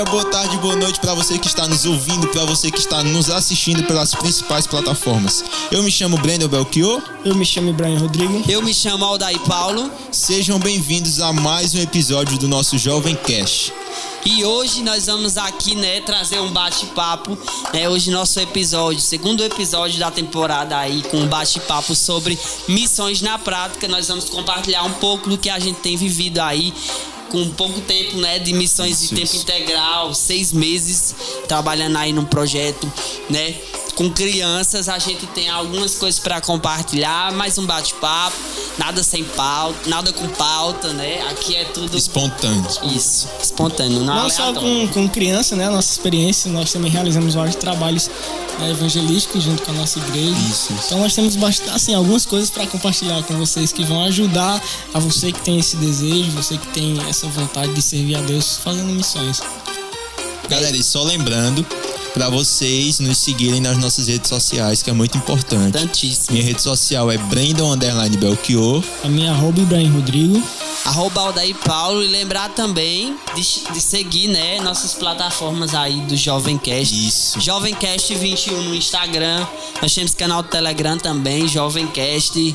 dia, boa tarde, boa noite para você que está nos ouvindo, para você que está nos assistindo pelas principais plataformas. Eu me chamo Breno Belchior. Eu me chamo Ibrahim Rodrigo. Eu me chamo Aldair Paulo. Sejam bem-vindos a mais um episódio do nosso Jovem Cast. E hoje nós vamos aqui, né, trazer um bate-papo. Né, hoje nosso episódio, segundo episódio da temporada aí, com um bate-papo sobre missões na prática. Nós vamos compartilhar um pouco do que a gente tem vivido aí com pouco tempo, né, de missões de tempo integral, seis meses trabalhando aí num projeto, né, com crianças. A gente tem algumas coisas para compartilhar, mais um bate-papo, nada sem pauta, nada com pauta, né? Aqui é tudo Espontâneo. isso, espontâneo, não, Não só com, com criança, né? Nossa experiência, nós também realizamos vários trabalhos né, evangelísticos junto com a nossa igreja. Isso, isso. Então nós temos bastante, assim, algumas coisas para compartilhar com vocês que vão ajudar a você que tem esse desejo, você que tem essa vontade de servir a Deus fazendo missões. Galera, e só lembrando para vocês nos seguirem nas nossas redes sociais, que é muito importante. Importantíssimo. Minha rede social é Brandon Underline Belchior. A minha arroba Ibrahim Rodrigo. Arroba Aldair Paulo e lembrar também de, de seguir, né, nossas plataformas aí do Jovem Cast. Isso. Jovemcast 21 no Instagram. Nós temos canal do Telegram também, Jovemcast.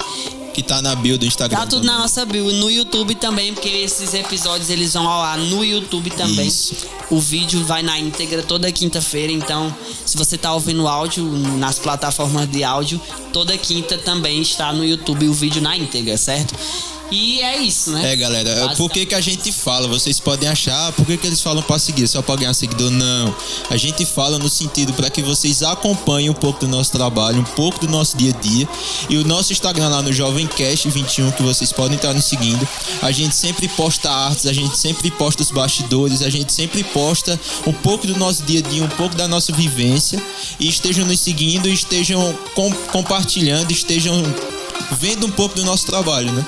Que tá na bio do Instagram. Tá tudo também. na nossa bio. No YouTube também, porque esses episódios eles vão ao ar no YouTube também. Isso. O vídeo vai na íntegra toda quinta-feira. Então, se você tá ouvindo áudio nas plataformas de áudio, toda quinta também está no YouTube o vídeo na íntegra, certo? E é isso, né? É, galera, Basicamente. por que, que a gente fala? Vocês podem achar, por que, que eles falam pra seguir? Só pra ganhar seguidor? Não. A gente fala no sentido para que vocês acompanhem um pouco do nosso trabalho, um pouco do nosso dia a dia. E o nosso Instagram lá no JovemCast21, que vocês podem estar nos seguindo. A gente sempre posta artes, a gente sempre posta os bastidores, a gente sempre posta um pouco do nosso dia a dia, um pouco da nossa vivência. E estejam nos seguindo, estejam com- compartilhando, estejam vendo um pouco do nosso trabalho, né?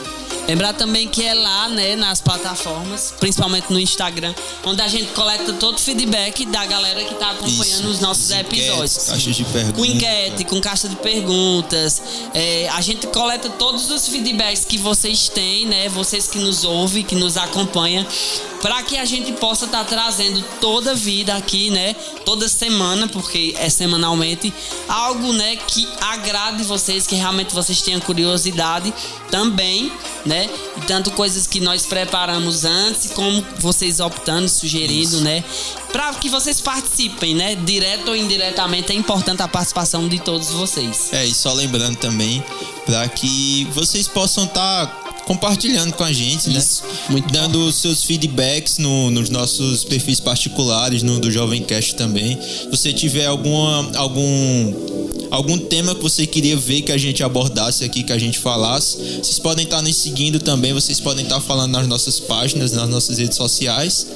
Lembrar também que é lá, né, nas plataformas, principalmente no Instagram, onde a gente coleta todo o feedback da galera que tá acompanhando Isso. os nossos episódios. caixas de perguntas. Com enquete, com caixa de perguntas. É, a gente coleta todos os feedbacks que vocês têm, né? Vocês que nos ouvem, que nos acompanham, para que a gente possa estar trazendo toda a vida aqui, né? Toda semana, porque é semanalmente, algo, né, que agrade vocês, que realmente vocês tenham curiosidade também, né? E tanto coisas que nós preparamos antes, como vocês optando, sugerindo, né? Para que vocês participem, né? Direto ou indiretamente, é importante a participação de todos vocês. É, e só lembrando também, para que vocês possam estar compartilhando com a gente, Isso, né? muito Dando os seus feedbacks no- nos nossos perfis particulares, no do Jovem Cast também. Se você tiver alguma, algum, algum tema que você queria ver que a gente abordasse aqui, que a gente falasse, vocês podem estar nos seguindo também, vocês podem estar falando nas nossas páginas, nas nossas redes sociais.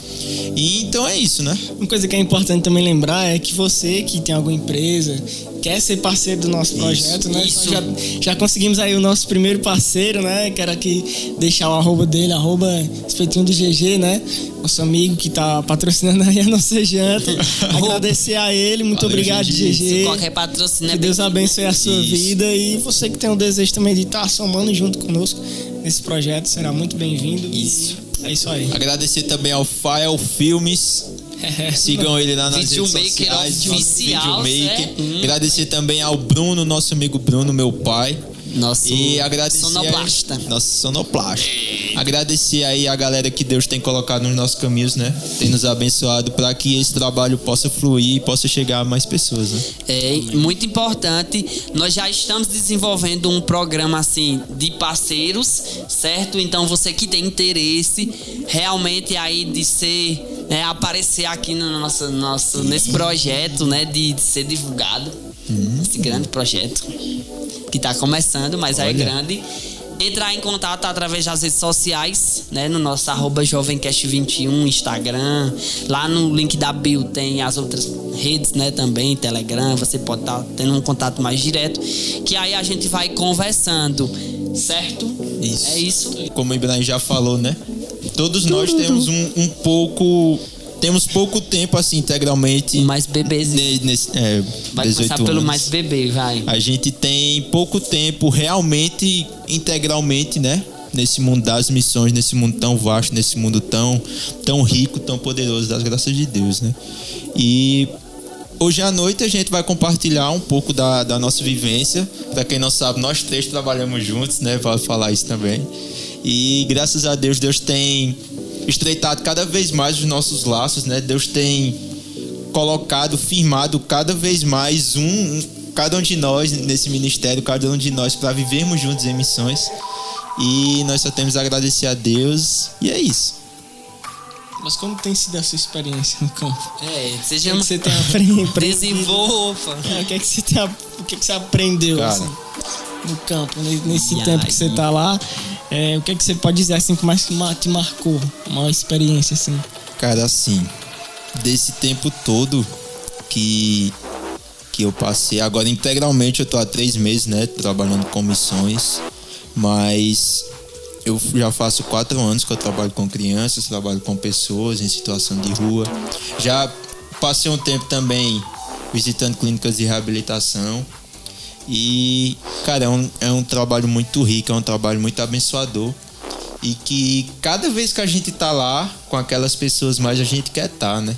E então é isso, né? Uma coisa que é importante também lembrar é que você que tem alguma empresa, quer ser parceiro do nosso projeto, né? isso. Já, já conseguimos aí o nosso primeiro parceiro, né? Quero aqui deixar o arroba dele, arroba espetinho do GG, né? Nosso amigo que tá patrocinando aí a nossa janta. Agradecer a ele, muito Valeu, obrigado, GG. Qualquer patrocínio é Que Deus abençoe a sua Isso. vida e você que tem o desejo também de estar somando junto conosco nesse projeto será muito bem-vindo. Isso. É isso aí. Agradecer também ao Fael Filmes. Sigam ele lá nas redes sociais. oficial, Videomaker. certo? Hum. Agradecer também ao Bruno, nosso amigo Bruno, meu pai. Nosso E agradecer sonoplasta. Aí, nosso sonoplasta. Agradecer aí a galera que Deus tem colocado nos nossos caminhos, né? Tem nos abençoado para que esse trabalho possa fluir e possa chegar a mais pessoas, né? É muito importante. Nós já estamos desenvolvendo um programa assim de parceiros, certo? Então você que tem interesse realmente aí de ser, né, aparecer aqui no nosso, nosso nesse projeto, né, de, de ser divulgado, esse grande projeto que está começando, mas é Olha. grande. Entrar em contato através das redes sociais, né? No nosso arroba jovemcast21, Instagram. Lá no link da bio tem as outras redes, né? Também, Telegram. Você pode estar tendo um contato mais direto. Que aí a gente vai conversando, certo? Isso. É isso. Como o Ibrahim já falou, né? Todos nós temos um, um pouco. Temos pouco tempo, assim, integralmente. Mais ne- Nesse, é, Vai 18 começar pelo anos. mais bebê, vai. A gente tem pouco tempo realmente, integralmente, né? nesse mundo das missões, nesse mundo tão vasto, nesse mundo tão, tão rico, tão poderoso das graças de Deus, né? E hoje à noite a gente vai compartilhar um pouco da, da nossa vivência. Para quem não sabe, nós três trabalhamos juntos, né? Vale falar isso também. E graças a Deus, Deus tem estreitado cada vez mais os nossos laços, né? Deus tem colocado, firmado cada vez mais um, cada um de nós nesse ministério, cada um de nós para vivermos juntos em missões. E nós só temos a agradecer a Deus. E é isso. Mas como tem sido a sua experiência no campo? É, O seja que, que você tem aprendido? Desenvolva. É, o que, é que você tem, o que, é que você aprendeu Cara. assim, no campo, ne- nesse E tempo que você aí? tá lá? É, o que, é que você pode dizer assim que mais te ma- te marcou? Uma experiência assim. Cara, assim, desse tempo todo que, que eu passei, agora integralmente eu tô há três meses, né, trabalhando com missões, mas eu já faço quatro anos que eu trabalho com crianças, trabalho com pessoas em situação de rua. Já passei um tempo também visitando clínicas de reabilitação. E, cara, é um, é um trabalho muito rico, é um trabalho muito abençoador. E que cada vez que a gente tá lá com aquelas pessoas, mais a gente quer estar, né?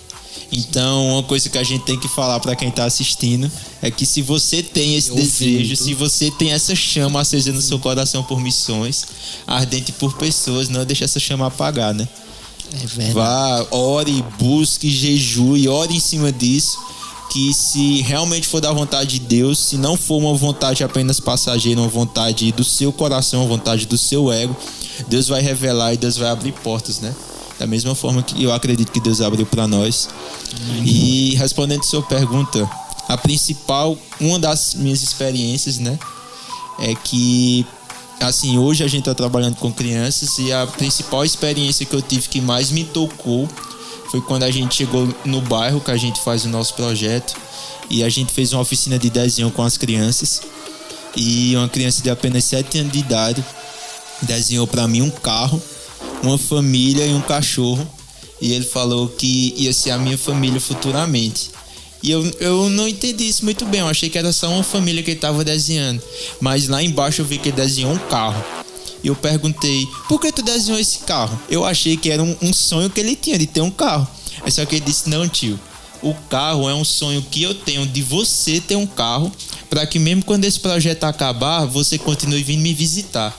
Então, uma coisa que a gente tem que falar para quem tá assistindo é que se você tem esse Ouvindo. desejo, se você tem essa chama acesa no seu coração por missões, ardente por pessoas, não deixa essa chama apagar, né? É verdade. Vá, ore, busque, jejue, ore em cima disso. Que se realmente for da vontade de Deus, se não for uma vontade apenas passageira, uma vontade do seu coração, uma vontade do seu ego, Deus vai revelar e Deus vai abrir portas, né? Da mesma forma que eu acredito que Deus abriu para nós. E respondendo sua pergunta, a principal, uma das minhas experiências, né? É que assim, hoje a gente está trabalhando com crianças e a principal experiência que eu tive que mais me tocou foi quando a gente chegou no bairro que a gente faz o nosso projeto e a gente fez uma oficina de desenho com as crianças e uma criança de apenas 7 anos de idade desenhou para mim um carro, uma família e um cachorro e ele falou que ia ser a minha família futuramente. E eu, eu não entendi isso muito bem. Eu achei que era só uma família que ele estava desenhando. Mas lá embaixo eu vi que ele desenhou um carro. E eu perguntei, por que tu desenhou esse carro? Eu achei que era um, um sonho que ele tinha de ter um carro. Só que ele disse, não, tio. O carro é um sonho que eu tenho de você ter um carro. para que mesmo quando esse projeto acabar, você continue vindo me visitar.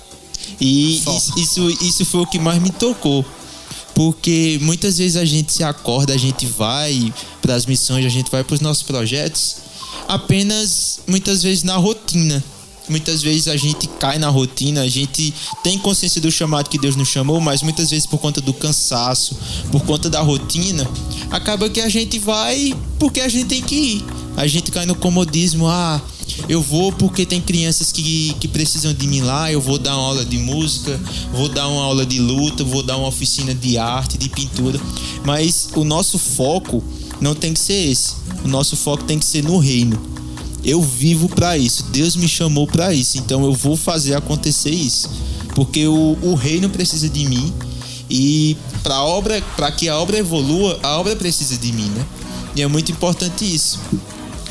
E isso, isso, isso foi o que mais me tocou. Porque muitas vezes a gente se acorda, a gente vai para as missões, a gente vai para os nossos projetos, apenas muitas vezes na rotina. Muitas vezes a gente cai na rotina, a gente tem consciência do chamado que Deus nos chamou, mas muitas vezes por conta do cansaço, por conta da rotina, acaba que a gente vai porque a gente tem que ir. A gente cai no comodismo, ah, eu vou porque tem crianças que, que precisam de mim lá, eu vou dar uma aula de música, vou dar uma aula de luta, vou dar uma oficina de arte, de pintura. Mas o nosso foco não tem que ser esse. O nosso foco tem que ser no reino. Eu vivo para isso. Deus me chamou para isso. Então eu vou fazer acontecer isso. Porque o, o reino precisa de mim e para obra, para que a obra evolua, a obra precisa de mim, né? E é muito importante isso.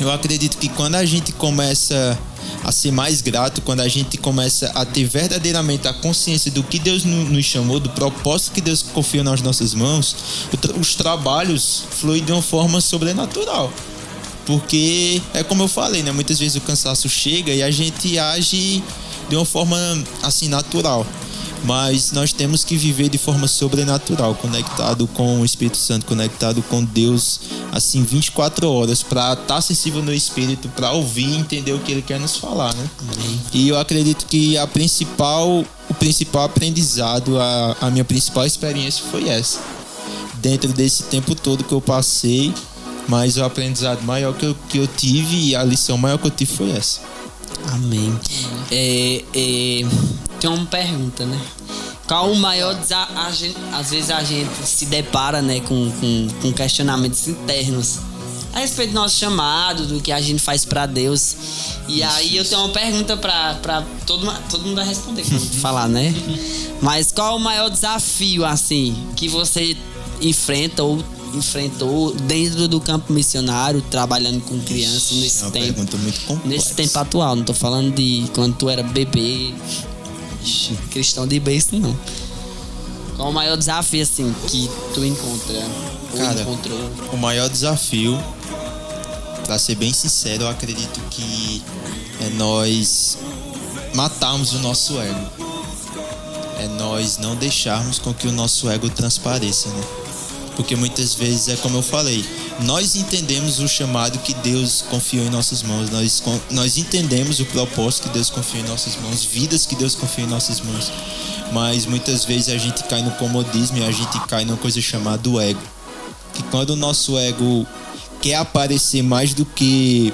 Eu acredito que quando a gente começa a ser mais grato, quando a gente começa a ter verdadeiramente a consciência do que Deus no- nos chamou, do propósito que Deus confiou nas nossas mãos, os trabalhos fluem de uma forma sobrenatural. Porque é como eu falei, né? Muitas vezes o cansaço chega e a gente age de uma forma assim natural. Mas nós temos que viver de forma sobrenatural, conectado com o Espírito Santo, conectado com Deus, assim 24 horas, para estar sensível no espírito, para ouvir e entender o que ele quer nos falar, né? E eu acredito que a principal, o principal aprendizado, a, a minha principal experiência foi essa. Dentro desse tempo todo que eu passei, mas o aprendizado maior que eu, que eu tive e a lição maior que eu tive foi essa. Amém. É, é, tem uma pergunta, né? Qual o maior desafio? Às vezes a gente se depara né, com, com, com questionamentos internos a respeito do nosso chamado, do que a gente faz pra Deus. E aí eu tenho uma pergunta pra, pra todo, todo mundo vai responder quando eu falar, né? Mas qual o maior desafio, assim, que você enfrenta ou enfrentou dentro do campo missionário, trabalhando com crianças nesse É uma tempo? pergunta muito complexa. Nesse tempo atual, não tô falando de quando tu era bebê. Ixi, questão de base não. Qual o maior desafio, assim, que tu encontra? Cara, encontrou? o maior desafio, pra ser bem sincero, eu acredito que é nós matarmos o nosso ego. É nós não deixarmos com que o nosso ego transpareça, né? Porque muitas vezes é como eu falei, nós entendemos o chamado que Deus confiou em nossas mãos, nós, nós entendemos o propósito que Deus confiou em nossas mãos, vidas que Deus confiou em nossas mãos. Mas muitas vezes a gente cai no comodismo e a gente cai numa coisa chamada ego que quando o nosso ego quer aparecer mais do que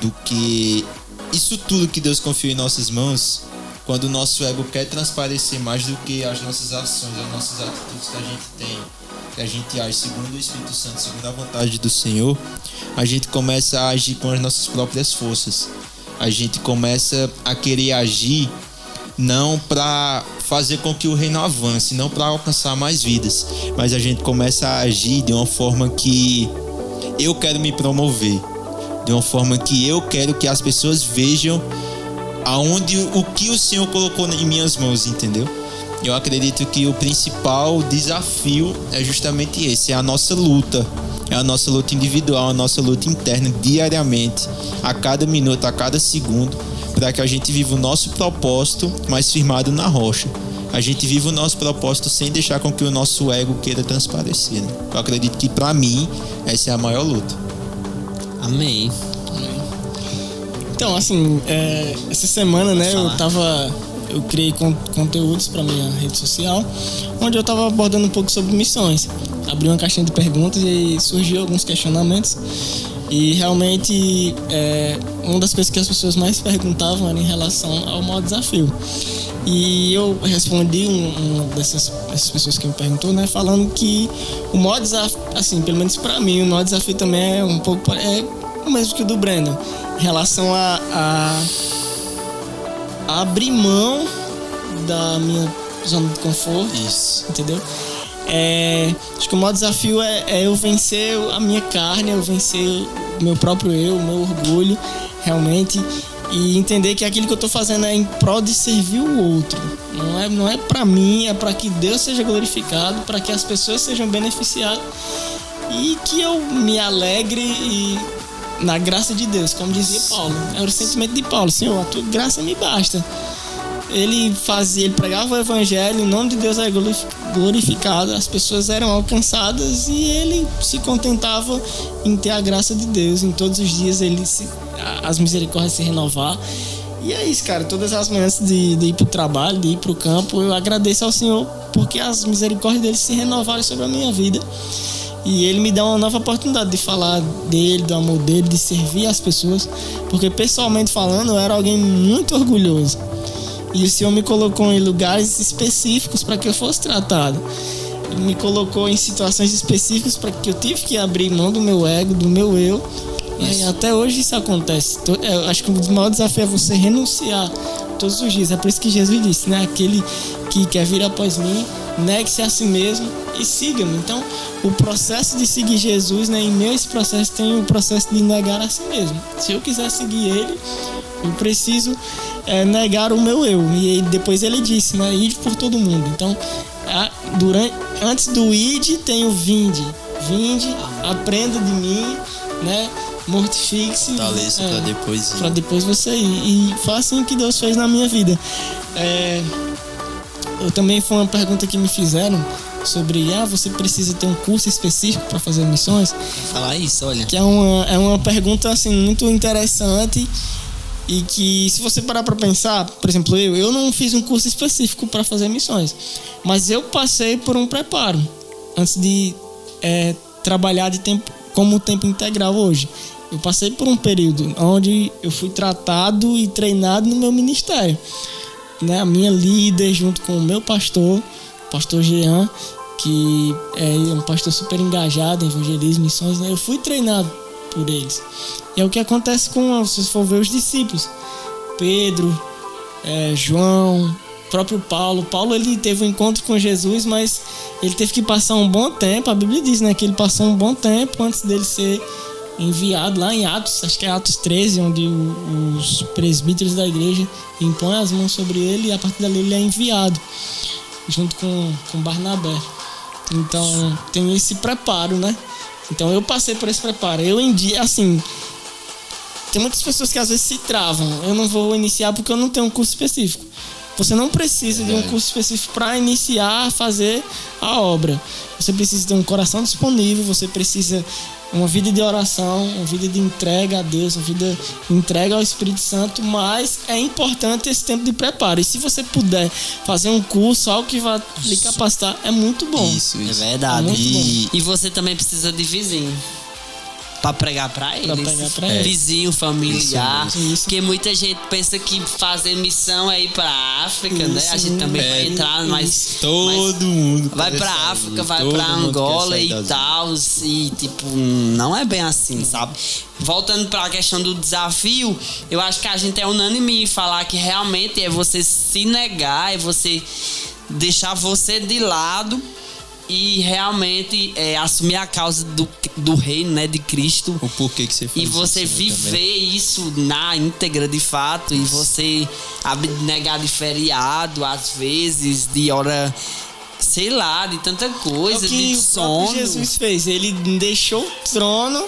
do que isso tudo que Deus confiou em nossas mãos, quando o nosso ego quer transparecer mais do que as nossas ações, as nossas atitudes que a gente tem, que a gente age segundo o Espírito Santo, segundo a vontade do Senhor, a gente começa a agir com as nossas próprias forças. A gente começa a querer agir não para fazer com que o reino avance, não para alcançar mais vidas, mas a gente começa a agir de uma forma que eu quero me promover, de uma forma que eu quero que as pessoas vejam aonde o que o Senhor colocou em minhas mãos, entendeu? Eu acredito que o principal desafio é justamente esse, é a nossa luta. É a nossa luta individual, a nossa luta interna diariamente, a cada minuto, a cada segundo, para que a gente viva o nosso propósito mais firmado na rocha. A gente viva o nosso propósito sem deixar com que o nosso ego queira transparecer. né? Eu acredito que para mim essa é a maior luta. Amém. Então, assim, é, essa semana, né, falar. eu tava. Eu criei con- conteúdos para minha rede social, onde eu tava abordando um pouco sobre missões. Abri uma caixinha de perguntas e surgiu alguns questionamentos. E realmente, é, uma das coisas que as pessoas mais perguntavam era em relação ao maior desafio. E eu respondi um, uma dessas, dessas pessoas que me perguntou, né, falando que o maior desafio, assim, pelo menos para mim, o maior desafio também é um pouco é o mesmo que o do Brandon, em relação a, a abrir mão da minha zona de conforto, Isso. entendeu? É, acho que o maior desafio é, é eu vencer a minha carne, eu vencer o meu próprio eu, o meu orgulho, realmente, e entender que aquilo que eu tô fazendo é em prol de servir o outro. Não é, não é para mim, é para que Deus seja glorificado, para que as pessoas sejam beneficiadas e que eu me alegre e na graça de Deus, como dizia Paulo. Era o sentimento de Paulo, Senhor, a tua graça me basta ele fazia, ele pregava o evangelho, o nome de Deus era glorifi- glorificado, as pessoas eram alcançadas e ele se contentava em ter a graça de Deus. Em todos os dias ele se, as misericórdias se renovar. E é isso, cara. Todas as manhãs de, de ir pro trabalho, de ir pro campo, eu agradeço ao Senhor porque as misericórdias dele se renovaram sobre a minha vida. E ele me dá uma nova oportunidade de falar dele, do amor dele, de servir as pessoas. Porque pessoalmente falando, eu era alguém muito orgulhoso. E o Senhor me colocou em lugares específicos para que eu fosse tratado. Ele me colocou em situações específicas para que eu tive que abrir mão do meu ego, do meu eu. E até hoje isso acontece. To- Eu acho que o maior desafio é você renunciar todos os dias. É por isso que Jesus disse, né? Aquele que quer vir após mim, negue-se a si mesmo e siga-me. Então, o processo de seguir Jesus, né? Em meio a esse processo tem o processo de negar a si mesmo. Se eu quiser seguir ele, eu preciso é, negar o meu eu. E depois ele disse, né? Ide por todo mundo. Então, a- durante, antes do ide tem o vinde. Vinde, aprenda de mim, né? Mortifique-se. Fortaleça é, pra depois ir. Pra depois você ir. E foi assim que Deus fez na minha vida. É, eu também foi uma pergunta que me fizeram sobre ah, você precisa ter um curso específico para fazer missões Falar isso, olha. que é uma, é uma pergunta assim muito interessante e que se você parar para pensar, por exemplo, eu, eu não fiz um curso específico para fazer missões, mas eu passei por um preparo antes de é, trabalhar de tempo como tempo integral hoje. Eu passei por um período onde eu fui tratado e treinado no meu ministério. Né? A minha líder, junto com o meu pastor, pastor Jean, que é um pastor super engajado em evangelismo, missões, né? eu fui treinado por eles. E é o que acontece com, se for ver os discípulos, Pedro, é, João, próprio Paulo. Paulo ele teve um encontro com Jesus, mas ele teve que passar um bom tempo. A Bíblia diz, né, que ele passou um bom tempo antes dele ser enviado lá em Atos, acho que é Atos 13, onde os presbíteros da igreja impõem as mãos sobre ele e a partir dali ele é enviado, junto com, com Barnabé. Então tem esse preparo, né? Então eu passei por esse preparo. Eu dia, assim, tem muitas pessoas que às vezes se travam. Eu não vou iniciar porque eu não tenho um curso específico. Você não precisa de um curso específico para iniciar a fazer a obra. Você precisa ter um coração disponível, você precisa uma vida de oração, uma vida de entrega a Deus, uma vida de entrega ao Espírito Santo, mas é importante esse tempo de preparo. E se você puder fazer um curso, algo que vai lhe capacitar, é muito bom. Isso, isso. É verdade. É e, e você também precisa de vizinho. Pra pregar pra eles. pregar pra É. eles. Vizinho, familiar. Isso, isso. Porque muita gente pensa que fazer missão é ir pra África, né? A Isso, gente também é. vai entrar, mas. mas Todo mundo. Vai pra sair, África, vai todo pra Angola e tal. E, tipo, não é bem assim, sabe? Voltando pra questão do desafio, eu acho que a gente é unânime em falar que realmente é você se negar, é você deixar você de lado e realmente é, assumir a causa do, do reino, né, de Cristo. O porquê que você faz E você isso, né, viver também. isso na íntegra de fato, e você abnegar de feriado, às vezes, de hora, sei lá, de tanta É o coisa, que de o sono. Jesus fez. Ele deixou o trono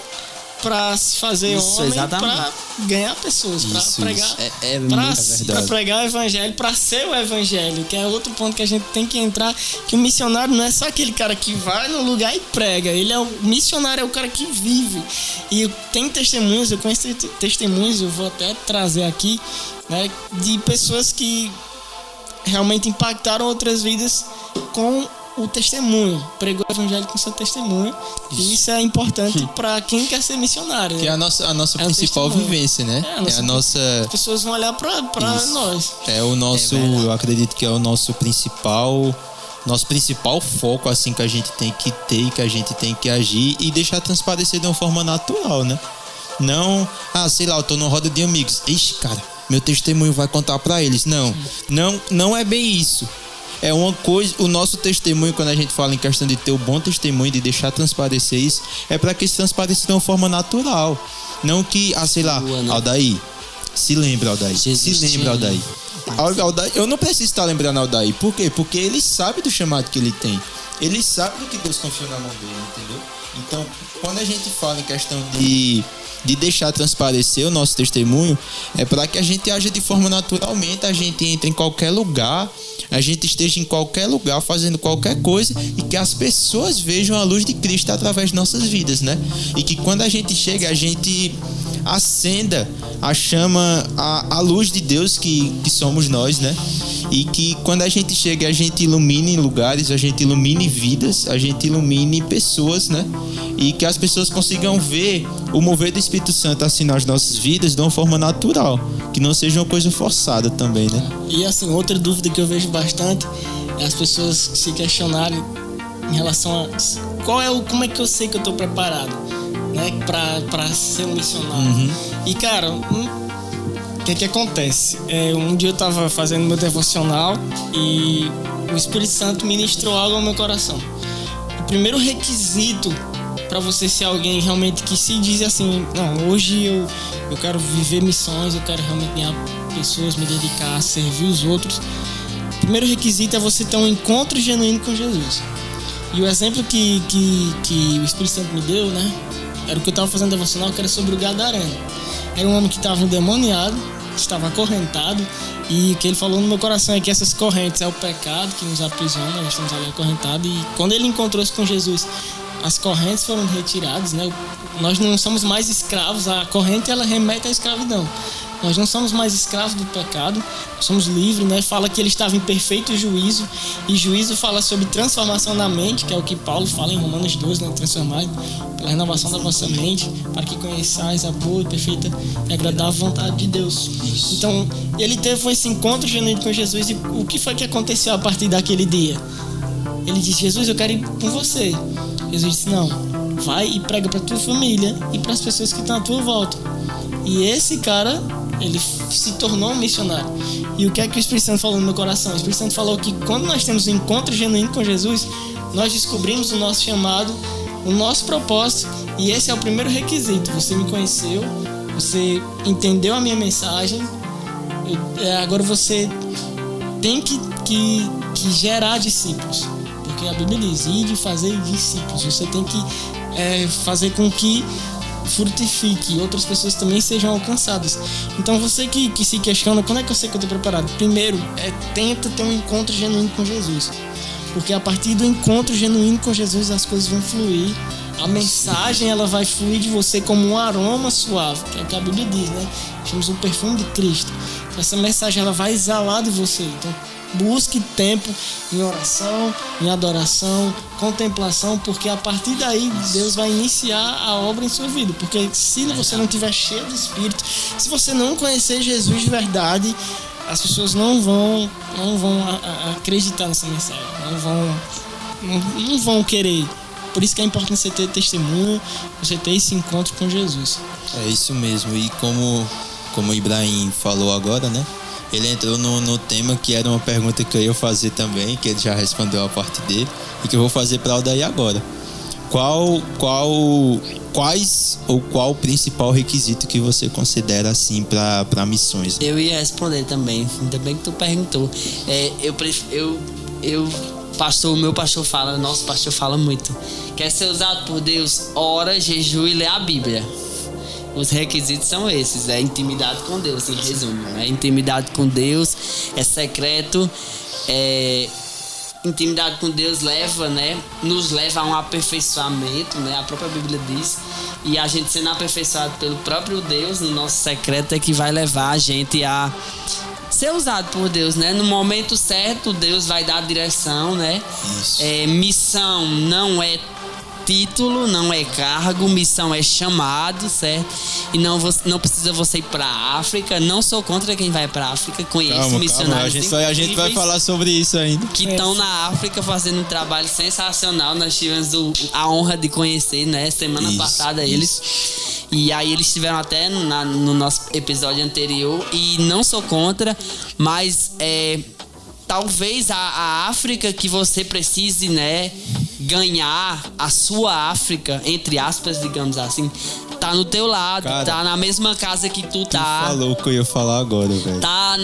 para se fazer Isso, homem, exatamente. para ganhar pessoas, para Isso, pregar, isso. É, é muito- verdade. pregar o evangelho, para ser o evangelho, que é outro ponto que a gente tem que entrar, que o missionário não é só aquele cara que vai no lugar e prega, ele é o missionário é o cara que vive. E tem testemunhos, eu conheço te- testemunhos, eu vou até trazer aqui, né, de pessoas que realmente impactaram outras vidas com o testemunho, pregou o evangelho com seu testemunho. E isso é importante para quem quer ser missionário. Que é né? a nossa, a nossa É principal vivência, né? É, a É a nossa- nossa. As pessoas vão olhar para Isso. nós. É o nosso, É eu acredito que é o nosso principal, nosso principal foco assim que a gente tem que ter, que a gente tem que agir e deixar transparecer de uma forma natural, né? Não, ah, sei lá, eu tô numa roda de amigos. Ixi, cara, meu testemunho vai contar pra eles. Não, não, não é bem isso. É uma coisa, o nosso testemunho, quando a gente fala em questão de ter o bom testemunho, de deixar transparecer isso, é para que isso transpareça de uma forma natural. Não que, ah, sei lá, Boa, né? Aldair, se lembra, Aldair. Jesus se lembra, Aldair. Aldair. Eu não preciso estar lembrando Aldair. Por quê? Porque ele sabe do chamado que ele tem. Ele sabe do que Deus confiou na mão dele, entendeu? Então, quando a gente fala em questão de, de deixar transparecer o nosso testemunho, é para que a gente aja de forma naturalmente, a gente entre em qualquer lugar, a gente esteja em qualquer lugar fazendo qualquer coisa e que as pessoas vejam a luz de Cristo através de nossas vidas, né? E que quando a gente chega, a gente acenda a chama, a, a luz de Deus que, que somos nós, né? E que quando a gente chega, a gente ilumine lugares, a gente ilumine vidas, a gente ilumine pessoas, né? E que as pessoas consigam ver o mover do Espírito Santo assim nas nossas vidas de uma forma natural, que não seja uma coisa forçada também, né? E assim, outra dúvida que eu vejo bastante é as pessoas se questionarem em relação a qual é o como é que eu sei que eu tô preparado, né, para ser um missionário. E cara, um- o que que acontece? É, um dia eu tava fazendo meu devocional e o Espírito Santo ministrou algo ao meu coração. O primeiro requisito para você ser alguém realmente que se diz assim, não, hoje eu, eu quero viver missões, eu quero realmente ganhar pessoas, me dedicar a servir os outros. Primeiro requisito é você ter um encontro genuíno com Jesus. E o exemplo que, que, que o Espírito Santo me deu, né? Era o que eu estava fazendo devocional, que era sobre o Gadareno. Era um homem que estava endemoniado, estava acorrentado, e o que ele falou no meu coração é que essas correntes é o pecado que nos aprisiona, nós estamos ali acorrentados, e quando ele encontrou-se com Jesus, as correntes foram retiradas, né? Nós não somos mais escravos, a corrente ela remete à escravidão. Nós não somos mais escravos do pecado, somos livres, né? Fala que ele estava em perfeito juízo, e juízo fala sobre transformação da mente, que é o que Paulo fala em Romanos 12, né? Transformar pela renovação da vossa mente, para que conheçais a boa e perfeita e agradável vontade de Deus. Então, ele teve esse encontro genuíno com Jesus, e o que foi que aconteceu a partir daquele dia? Ele disse: Jesus, eu quero ir com você. Jesus disse: Não, vai e prega para tua família e para as pessoas que estão à tua volta. E esse cara, ele se tornou um missionário. E o que é que o Espírito Santo falou no meu coração? O Espírito Santo falou que quando nós temos um encontro genuíno com Jesus, nós descobrimos o nosso chamado o nosso propósito. E esse é o primeiro requisito. Você me conheceu, você entendeu a minha mensagem, é, agora você tem que, que, que gerar discípulos. Porque a Bíblia diz, ir de fazer discípulos. Você tem que é, fazer com que frutifique, outras pessoas também sejam alcançadas. Então você que, que se questiona, quando é que eu sei que eu estou preparado? Primeiro, é, tenta ter um encontro genuíno com Jesus. Porque a partir do encontro genuíno com Jesus as coisas vão fluir. A mensagem ela vai fluir de você como um aroma suave, que é o que a Bíblia diz, né? Chamamos o perfume de Cristo. Essa mensagem ela vai exalar de você. Então, busque tempo em oração, em adoração, contemplação, porque a partir daí Deus vai iniciar a obra em sua vida. Porque se você não tiver cheio de Espírito, se você não conhecer Jesus de verdade, as pessoas não vão, não vão acreditar nessa mensagem, não vão, não, não vão querer. Por isso que é importante você ter testemunho, você ter esse encontro com Jesus. É isso mesmo. E como como o Ibrahim falou agora, né? Ele entrou no, no tema que era uma pergunta que eu ia fazer também, que ele já respondeu a parte dele, e que eu vou fazer para o daí agora. Qual, qual, quais ou qual o principal requisito que você considera assim para missões? Eu ia responder também, ainda bem que tu perguntou. É, eu, eu, eu, pastor, o meu pastor fala, nosso pastor fala muito. Quer ser usado por Deus, ora, jejum e lê a Bíblia os requisitos são esses: é intimidade com Deus, em resumo. É intimidade com Deus, é secreto, é intimidade com Deus leva, né, nos leva a um aperfeiçoamento, né? A própria Bíblia diz. E a gente sendo aperfeiçoado pelo próprio Deus no nosso secreto é que vai levar a gente a ser usado por Deus, né? No momento certo, Deus vai dar a direção, né? É, missão não é título, não é cargo, missão é chamado, certo? E não, não precisa você ir para África. Não sou contra quem vai para África, conheço calma, missionários. Calma, a, gente só, a gente vai falar sobre isso ainda. Que estão na África fazendo um trabalho sensacional. Nós tivemos o, a honra de conhecer, né? Semana isso, passada eles. E aí eles estiveram até na, no nosso episódio anterior. E não sou contra, mas é talvez a, a, África que você precise, né, ganhar a sua África, entre aspas, digamos assim, tá no teu lado, Cara, tá na mesma casa que tu tá. Tu falou o que eu ia falar agora, velho. Tá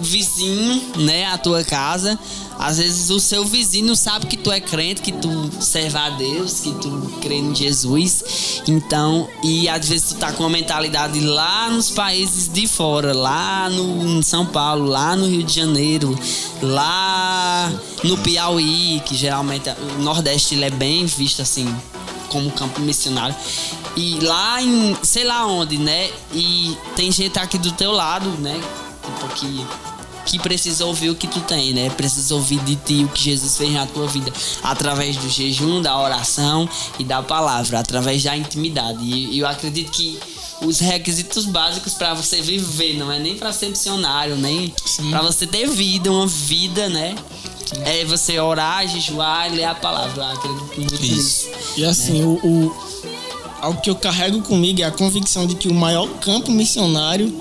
vizinho, né, a tua casa. Às vezes o seu vizinho sabe que tu é crente, que tu serve a Deus, que tu crê em Jesus. Então, e às vezes tu tá com uma mentalidade lá nos países de fora, lá no em São Paulo, lá no Rio de Janeiro, lá no Piauí, que geralmente o Nordeste ele é bem visto assim como campo missionário. E lá em, sei lá onde, né? E tem gente aqui do teu lado, né? Tipo que que precisa ouvir o que tu tem, né? Precisa ouvir de ti o que Jesus fez na tua vida através do jejum, da oração e da palavra, através da intimidade. E eu acredito que os requisitos básicos para você viver, não é nem para ser missionário, nem para você ter vida, uma vida, né? É você orar, jejuar e ler a palavra. Eu acredito muito Isso. nisso. E assim, né? o, o, algo que eu carrego comigo é a convicção de que o maior campo missionário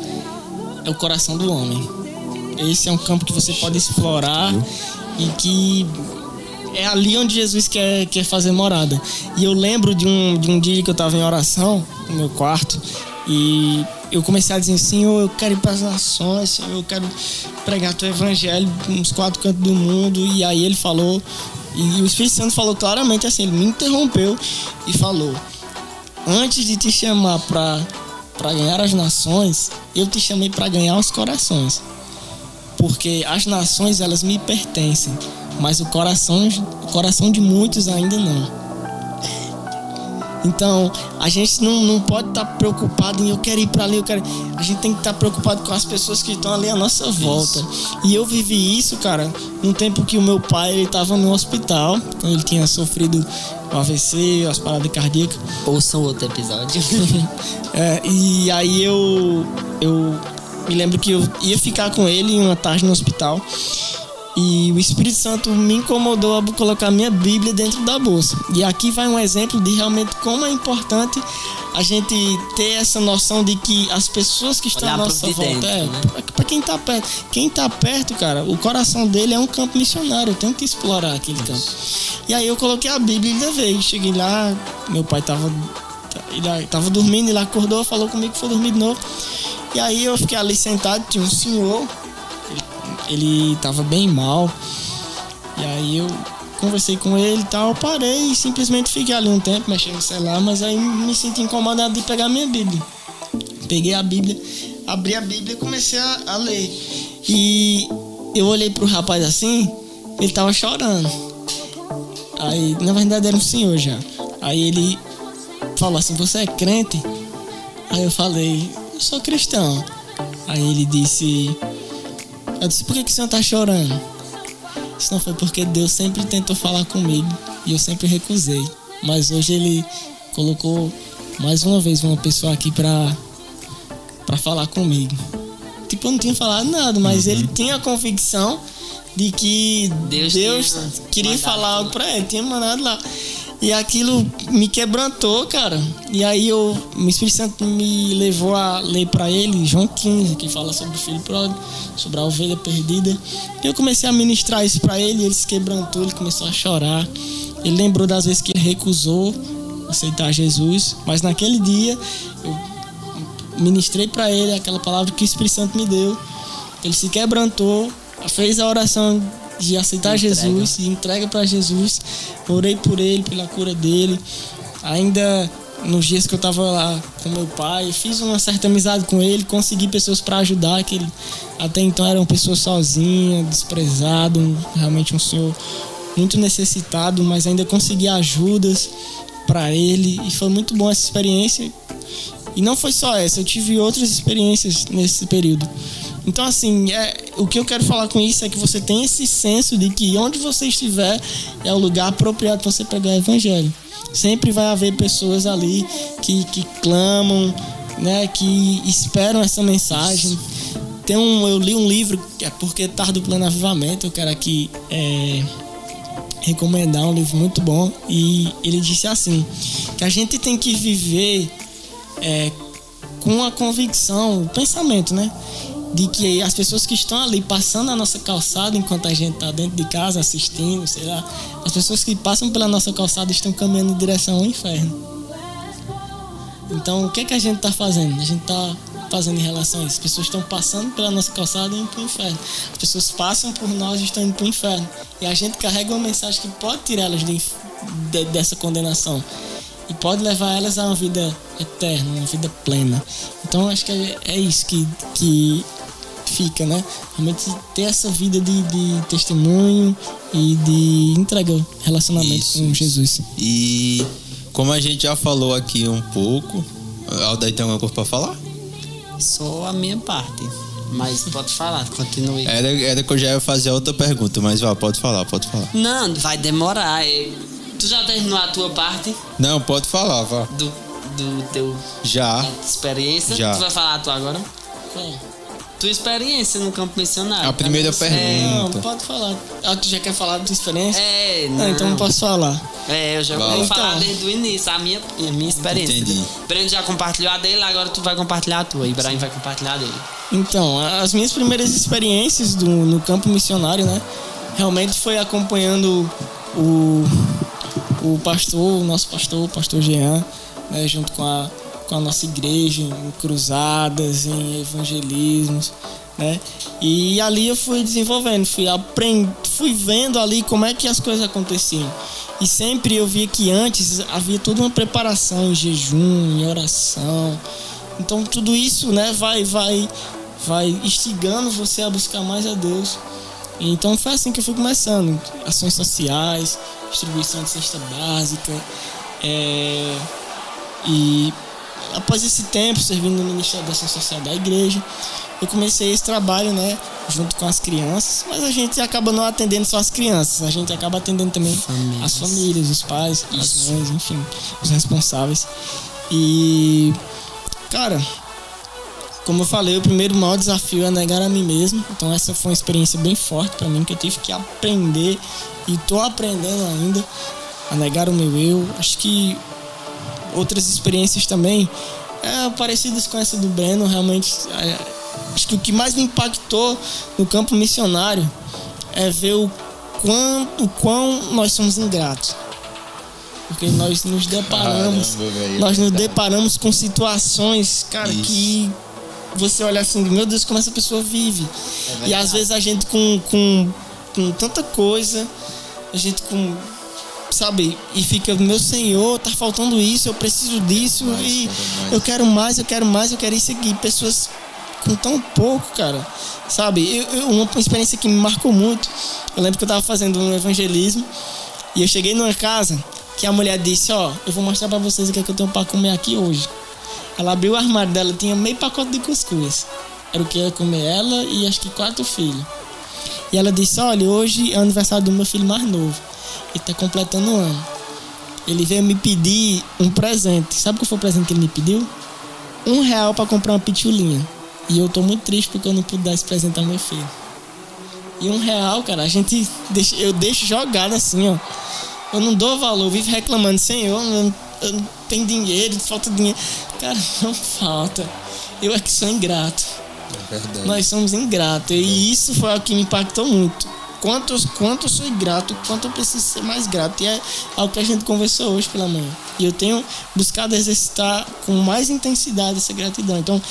é o coração do homem esse é um campo que você pode explorar e que é ali onde Jesus quer, quer fazer morada. E eu lembro de um, de um dia que eu estava em oração no meu quarto e eu comecei a dizer, Senhor, eu quero ir para as nações, Senhor, eu quero pregar teu evangelho nos quatro cantos do mundo. E aí ele falou, e o Espírito Santo falou claramente assim, ele me interrompeu e falou: Antes de te chamar para ganhar as nações, eu te chamei para ganhar os corações porque as nações elas me pertencem, mas o coração, o coração de muitos ainda não. Então, a gente não, não pode estar tá preocupado em eu quero ir para ali, eu quero. A gente tem que estar tá preocupado com as pessoas que estão ali à nossa volta. Isso. E eu vivi isso, cara, num tempo que o meu pai ele estava no hospital, quando ele tinha sofrido o AVC, as paradas cardíacas. Ouçam outro episódio. é, e aí eu eu me lembro que eu ia ficar com ele uma tarde no hospital. E o Espírito Santo me incomodou a colocar minha Bíblia dentro da bolsa. E aqui vai um exemplo de realmente como é importante a gente ter essa noção de que as pessoas que estão à nossa volta, dentro, é, né? pra- pra quem tá perto, quem tá perto, cara, o coração dele é um campo missionário, eu tenho que explorar aquele campo. E aí eu coloquei a Bíblia e levei, cheguei lá, meu pai tava ele tava dormindo, ele acordou, falou comigo que foi dormir de novo. E aí eu fiquei ali sentado, tinha um senhor, ele, tava bem mal. E aí eu conversei com ele e tal, parei e simplesmente fiquei ali um tempo mexendo no celular, mas aí me senti incomodado de pegar minha Bíblia. Peguei a Bíblia, abri a Bíblia e comecei a, a ler. E eu olhei pro rapaz assim, ele tava chorando. Aí, na verdade, era um senhor já. Aí ele falou assim: Você é crente? Aí eu falei: Eu sou cristão. Aí ele disse: Eu disse, por que, que o senhor tá chorando? Isso não foi porque Deus sempre tentou falar comigo e eu sempre recusei. Mas hoje ele colocou mais uma vez uma pessoa aqui pra, pra falar comigo. Tipo, eu não tinha falado nada, mas ele tinha a convicção de que Deus Deus, queria falar algo pra ele, tinha mandado lá. E aquilo me quebrantou, cara. E aí eu, o Espírito Santo me levou a ler pra ele João 15, que fala sobre o filho pródigo, sobre a ovelha perdida. E eu comecei a ministrar isso pra ele, ele se quebrantou, ele começou a chorar. Ele lembrou das vezes que ele recusou aceitar Jesus, mas naquele dia eu ministrei pra ele aquela palavra que o Espírito Santo me deu. Ele se quebrantou, fez a oração de aceitar Entrega. Jesus e entrega para Jesus. Orei por ele, pela cura dele. Ainda nos dias que eu tava lá com meu pai, fiz uma certa amizade com ele, consegui pessoas para ajudar, que ele até então era uma pessoa sozinha, desprezado, um- realmente um senhor muito necessitado, mas ainda consegui ajudas para ele e foi muito bom essa experiência. E não foi só essa, eu tive outras experiências nesse período. Então, assim, é, o que eu quero falar com isso é que você tem esse senso de que onde você estiver é o lugar apropriado para você pregar o evangelho. Sempre vai haver pessoas ali que, que clamam, né, que esperam essa mensagem. Tem um, eu li um livro que é porque tarde do plano avivamento, eu quero aqui é, recomendar um livro muito bom e ele disse assim que a gente tem que viver é, com a convicção, o pensamento, né? De que as pessoas que estão ali passando a nossa calçada enquanto a gente está dentro de casa assistindo, sei lá, as pessoas que passam pela nossa calçada estão caminhando em direção ao inferno. Então, o que é que a gente está fazendo? A gente está fazendo em relação a isso. As pessoas estão passando pela nossa calçada e indo para o inferno. As pessoas passam por nós e estão indo para o inferno. E a gente carrega uma mensagem que pode tirá-las de, de- dessa condenação e pode levar elas a uma vida eterna, uma vida plena. Então, acho que é, é isso que, que fica, né? Realmente ter essa vida de, de testemunho e de entrega, relacionamento Isso, com isso. Jesus. E como a gente já falou aqui um pouco, Aldair tem alguma coisa pra falar? Só a minha parte. Mas pode falar, continue. Era, era que eu já ia fazer outra pergunta, mas vá, pode falar, pode falar. Não, vai demorar. é. Tu já terminou a tua parte Não, pode falar, vá. do, do teu Já. experiência? Já. Tu vai falar a tua agora? Tua experiência no campo missionário. A primeira Tá? pergunta. Não, pode falar. Ah, tu já quer falar da tua experiência? É, Não, não. então não posso falar. É, eu já vou falar Então. desde o início, a minha, a minha experiência. Entendi. Breno já compartilhou a dele, agora tu vai compartilhar a tua. Ibrahim vai compartilhar a dele. Então, as minhas primeiras experiências do, no campo missionário, né? Realmente foi acompanhando o, o pastor, o nosso pastor, o pastor Jean, né? Junto com a, com a nossa igreja, em cruzadas, em evangelismos, né? E ali eu fui desenvolvendo, fui aprendendo, fui vendo ali como é que as coisas aconteciam. E sempre eu via que antes havia toda uma preparação em jejum, em oração. Então tudo isso, né, vai vai vai instigando você a buscar mais a Deus. Então foi assim que eu fui começando, ações sociais, distribuição de cesta básica, é, e após esse tempo servindo no Ministério da Ação Social da igreja, eu comecei esse trabalho, né, junto com as crianças, mas a gente acaba não atendendo só as crianças, a gente acaba atendendo também Famílias. as famílias, os pais, as mães, enfim, os responsáveis. E cara, como eu falei, o primeiro maior desafio é negar a mim mesmo. Então essa foi uma experiência bem forte para mim que eu tive que aprender e tô aprendendo ainda a negar o meu eu. Acho que outras experiências também é, parecidas com essa do Breno, realmente é, acho que o que mais me impactou no campo missionário é ver o quanto o quão nós somos ingratos. Porque nós nos deparamos, Caramba, velho, é nós nos deparamos com situações, cara, Isso. que você olha assim, meu Deus, como essa pessoa vive. É e às vezes a gente com, com, com tanta coisa, a gente com. Sabe? E fica, meu Senhor, tá faltando isso, eu preciso disso, Mais, e eu quero mais, eu quero mais, eu quero isso aqui. Pessoas com tão pouco, cara. Sabe? Eu, eu- uma experiência que me marcou muito. Eu lembro que eu tava fazendo um evangelismo e eu cheguei numa casa que a mulher disse: Ó, eu vou mostrar pra vocês o que, é que eu tenho pra comer aqui hoje. Ela abriu o armário dela, tinha meio pacote de cuscuz. Era o que ia comer ela e acho que quatro filhos. E ela disse: Olha, hoje é o aniversário do meu filho mais novo. Ele tá completando um ano. Ele veio me pedir um presente. Sabe qual foi o presente que ele me pediu? Um real pra comprar uma pitulinha. E eu tô muito triste porque eu não pude dar esse presente ao meu filho. E um real, cara, a gente deixa, eu deixo jogado assim, ó. Eu não dou valor, eu vivo reclamando, Senhor, eu não, eu não tenho dinheiro, falta dinheiro. Cara, não falta. Eu é que sou ingrato. É. Nós somos ingratos. E isso foi o que me impactou muito. Quanto, quanto eu sou ingrato, quanto eu preciso ser mais grato. E é algo que a gente conversou hoje pela manhã. E eu tenho buscado exercitar com mais intensidade essa gratidão. Então,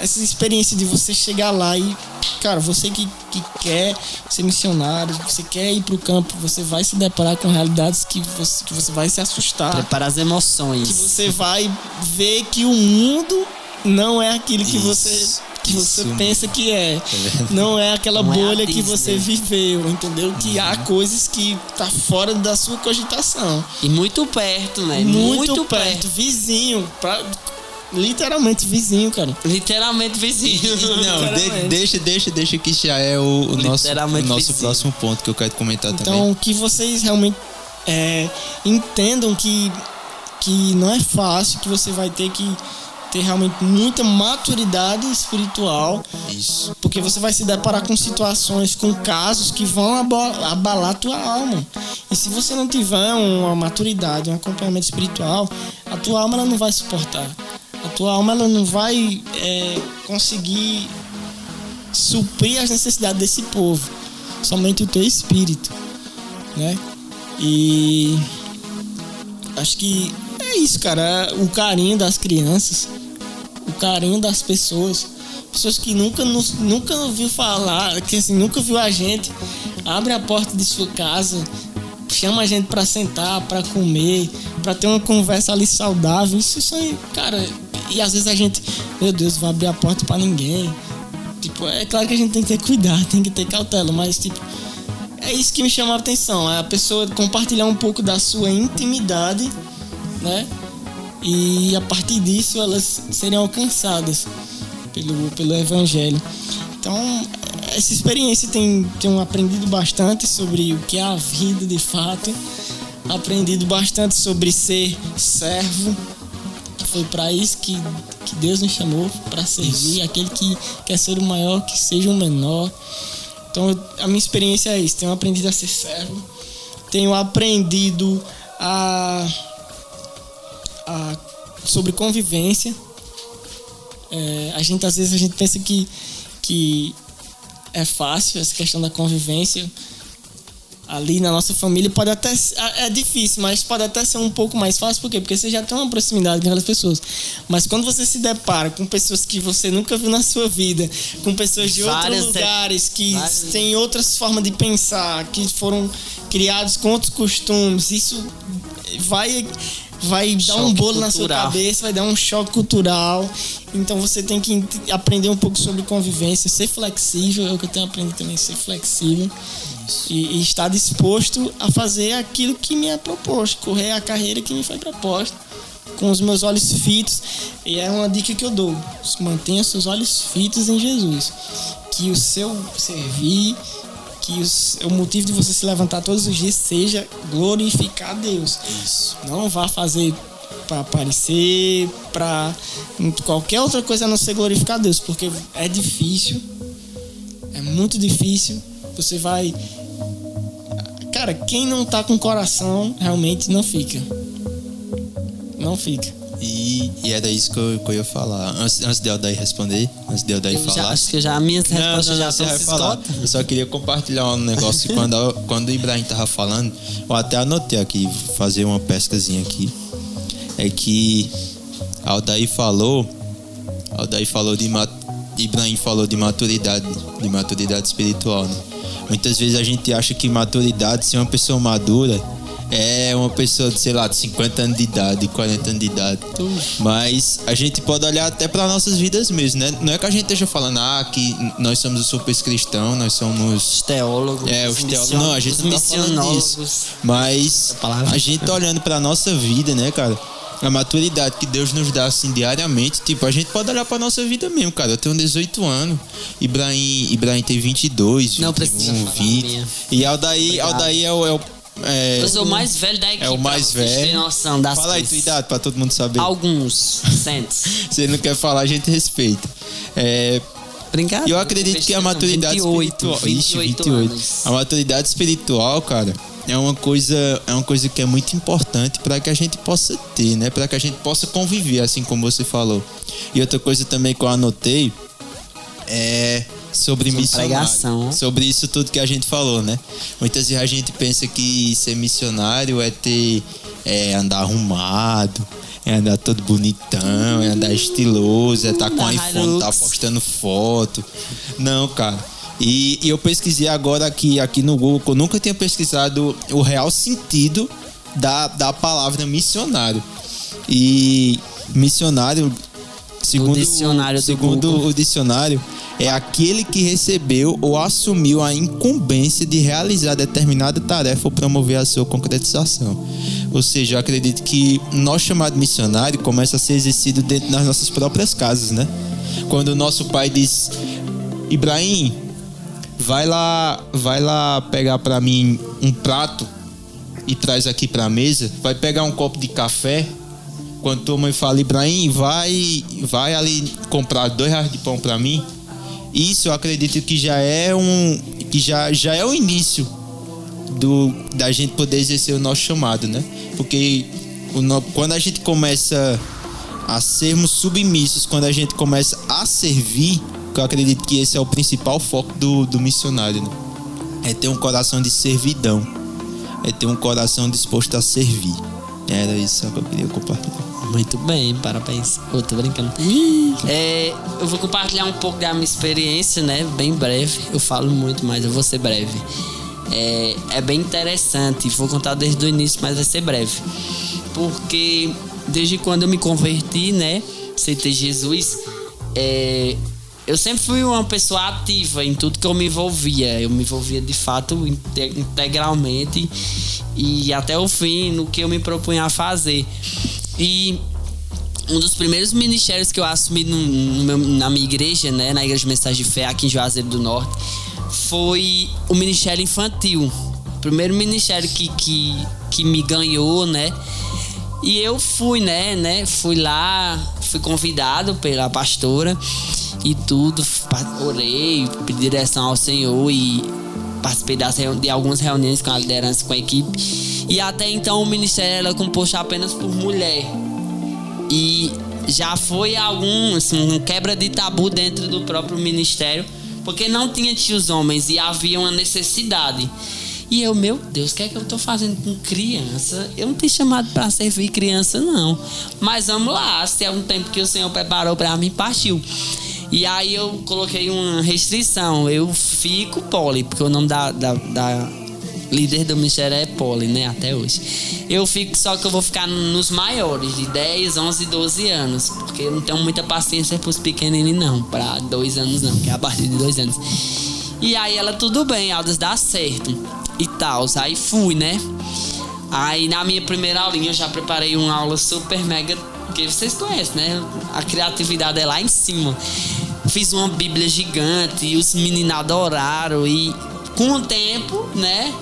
essa experiência de você chegar lá e, cara, você que, que quer ser missionário, você quer ir pro campo, você vai se deparar com realidades que você, que você vai se assustar Preparar as que emoções. você vai ver que o mundo não é aquilo que Isso, você que você isso pensa que é. verdade. Não é aquela Não é bolha que Disney. você viveu, entendeu? Que há Uhum. coisas que tá fora da sua cogitação. E muito perto, né? Muito, perto, vizinho, pra- literalmente vizinho, cara. Literalmente vizinho. Não, de- Literalmente. deixa, deixa, deixa que já é o, o nosso, o nosso próximo ponto que eu quero comentar também. Então, que vocês realmente é, entendam que, que não é fácil, que você vai ter que ter realmente muita maturidade espiritual Isso. Porque você vai se deparar com situações, com casos que vão abalar a tua alma. E se você não tiver uma maturidade, um acompanhamento espiritual, a tua alma ela não vai suportar. A tua alma ela não vai é, conseguir suprir as necessidades desse povo. Somente o teu espírito, né? E acho que é isso, cara. O carinho das crianças, o carinho das pessoas, pessoas que nunca nos, nunca ouviu falar, que assim, nunca viu a gente, abre a porta de sua casa, chama a gente pra sentar, pra comer, pra ter uma conversa ali saudável. Isso, isso aí, cara. E às vezes a gente, meu Deus, vai abrir a porta pra ninguém. Tipo, é claro que a gente tem que ter cuidado, tem que ter cautela, mas tipo, é isso que me chama a atenção, é a pessoa compartilhar um pouco da sua intimidade, né? E a partir disso elas serem alcançadas pelo, pelo evangelho. Então, essa experiência tem, tenho aprendido bastante sobre o que é a vida de fato, aprendido bastante sobre ser servo, que foi para isso que, que Deus nos chamou, para servir, aquele que quer ser o maior, que seja o menor. Então, a minha experiência é isso. Tenho aprendido a ser servo. Tenho aprendido a sobre convivência. É, a gente às vezes a gente pensa que que é fácil essa questão da convivência ali na nossa família pode até ser- é difícil, mas pode até ser um pouco mais fácil, por quê? Porque você já tem uma proximidade com aquelas pessoas. Mas quando você se depara com pessoas que você nunca viu na sua vida, com pessoas de Várias outros de- lugares que várias- têm outras formas de pensar, que foram criados com outros costumes, isso vai vai dar um bolo na sua cultural. cabeça, vai dar um choque cultural. Então você tem que aprender um pouco sobre convivência, ser flexível, é o que eu tenho aprendido também, ser flexível e, e estar disposto a fazer aquilo que me é proposto, correr a carreira que me foi proposta, com os meus olhos fitos. E é uma dica que eu dou: mantenha seus olhos fitos em Jesus, que o seu servir, que o, motivo de você se levantar todos os dias seja glorificar Deus. Isso. Não vá fazer para aparecer, para qualquer outra coisa a não ser glorificar Deus, porque é difícil, é muito difícil. Você vai. Cara, quem não tá com coração realmente não fica. Não fica. E, era isso que eu, que eu ia falar. Antes, antes de Aldair responder, antes de Aldair Eu já, falar. acho que já minhas respostas não, já não, você estão vai se falar. Eu só queria compartilhar um negócio que quando, quando o Ibrahim tava falando, eu até anotei aqui, fazer uma pescazinha aqui. É que Aldair falou, Aldair falou de Ibrahim falou de maturidade, de maturidade espiritual. Né? Muitas vezes a gente acha que maturidade, ser uma pessoa madura, é uma pessoa de, sei lá, de 50 anos de idade, 40 anos de idade. Mas a gente pode olhar até para nossas vidas mesmo, né? Não é que a gente esteja falando, ah, que nós somos os super cristãos, nós somos Os teólogos. é, os teólogos. Não, a gente não tá falando disso. Mas a gente tá olhando pra nossa vida, né, cara? A maturidade que Deus nos dá assim diariamente, tipo, a gente pode olhar pra nossa vida mesmo, cara. Eu tenho 18 anos, Ibrahim, Ibrahim tem 22, 21, Não precisa falar 20. minha. E Aldair, Obrigado. Aldair é o, é o é, Eu sou o mais velho da equipe. é o mais pra vocês velho. noção das Fala aí tua idade pra todo mundo saber. Alguns. Se ele não quer falar, a gente respeita. É, Brincadeira. eu acredito que a maturidade 28, espiritual. Ixi, 28 28. anos. A maturidade espiritual, cara, é uma coisa, é uma coisa que é muito importante para que a gente possa ter, né? Para que a gente possa conviver, assim como você falou. E outra coisa também que eu anotei é sobre missionário. pregação. Sobre isso tudo que a gente falou, né? Muitas vezes a gente pensa que ser missionário é ter é andar arrumado, é andar todo bonitão, é andar estiloso, é estar com Andar iPhone, tá postando foto. Não, cara. E, e eu pesquisei agora aqui, aqui no Google, eu nunca tinha pesquisado o real sentido da, da palavra missionário. E missionário, segundo, dicionário do segundo o dicionário, é aquele que recebeu ou assumiu a incumbência de realizar determinada tarefa ou promover a sua concretização. Ou seja, eu acredito que nosso chamado missionário começa a ser exercido dentro das nossas próprias casas, né? Quando o nosso pai diz: Ibrahim, vai lá, vai lá pegar para mim um prato e traz aqui para a mesa. Vai pegar um copo de café. Quando tua mãe fala, Ibrahim, vai, vai ali comprar dois reais de pão para mim. Isso eu acredito que já é um, que já, já é o início do da gente poder exercer o nosso chamado, né? Porque o quando a gente começa a sermos submissos, quando a gente começa a servir, eu acredito que esse é o principal foco do, do missionário, né? É ter um coração de servidão, é ter um coração disposto a servir. Era isso que eu queria compartilhar. Muito bem, parabéns. Eu tô brincando. É, eu vou compartilhar um pouco da minha experiência, né? Bem breve. Eu falo muito, mas eu vou ser breve. É, é bem interessante. Vou contar desde o início, mas vai ser breve. Porque desde quando eu me converti, né? Aceitei Jesus, é, eu sempre fui uma pessoa ativa em tudo que eu me envolvia. Eu me envolvia de fato inte- integralmente e até o fim no que eu me propunha a fazer. E um dos primeiros ministérios que eu assumi no- no meu- na minha igreja, né, na Igreja de Mensagem de Fé aqui em Juazeiro do Norte, foi o ministério infantil. O primeiro ministério que, que, que me ganhou, né? E eu fui, né, né? Fui lá, fui convidado pela pastora e tudo, orei, pedi direção ao Senhor e participei de algumas reuniões com a liderança, com a equipe. E até então o ministério era composto apenas por mulher. E já foi algum assim, um quebra de tabu dentro do próprio ministério, porque não tinha tios homens e havia uma necessidade. E eu, meu Deus, o que é que eu tô fazendo com criança? Eu não tenho chamado para servir criança, não. Mas vamos lá, se é um tempo que o Senhor preparou para mim, partiu. E aí eu coloquei uma restrição. Eu fico poli, porque o nome da, da, da líder do ministério é poli, né? Até hoje. Eu fico, só que eu vou ficar nos maiores, de 10, 11, 12 anos. Porque eu não tenho muita paciência pros pequeninos, não. Pra dois anos, não, que é a partir de dois anos. E aí ela, tudo bem, Aldas, dá certo. E tal. Aí fui, né? Aí na minha primeira aulinha eu já preparei uma aula super mega. Que vocês conhecem, né? A criatividade é lá em cima. Fiz uma bíblia gigante e os meninos adoraram. E com o tempo, né?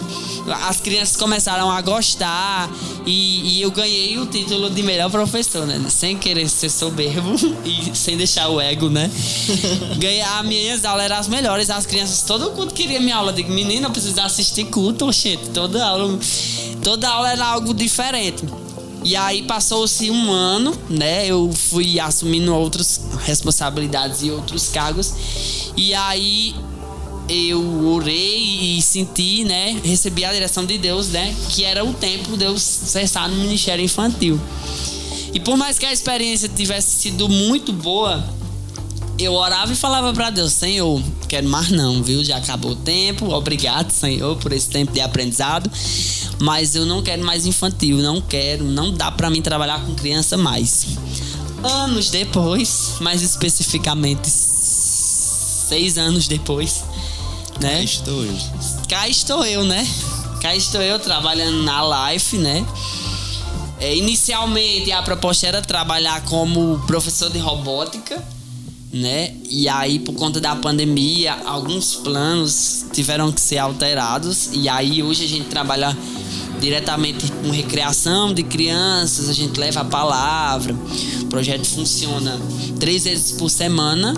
As crianças começaram a gostar e, e eu ganhei o título de melhor professor, né? Sem querer ser soberbo e sem deixar o ego, né? Ganhei, as minhas aulas eram as melhores, as crianças, todo culto queria minha aula. Eu digo, menina, eu preciso assistir culto, oxente, toda aula, toda aula era algo diferente. E aí passou-se um ano, né? Eu fui assumindo outras responsabilidades e outros cargos. E aí eu orei e senti, né? Recebi a direção de Deus, né? Que era o tempo de eu cessar no ministério infantil. E por mais que a experiência tivesse sido muito boa, eu orava e falava para Deus: Senhor, quero mais não, viu? Já acabou o tempo. Obrigado, Senhor, por esse tempo de aprendizado. Mas eu não quero mais infantil, não quero, não dá para mim trabalhar com criança mais. Anos depois, mais especificamente seis anos depois, né? Cá estou eu. Cá estou eu, né? Cá estou eu trabalhando na Life, né? É, inicialmente a proposta era trabalhar como professor de robótica, né? E aí por conta da pandemia, alguns planos tiveram que ser alterados e aí hoje a gente trabalha diretamente com recreação de crianças, a gente leva a palavra. O projeto funciona três vezes por semana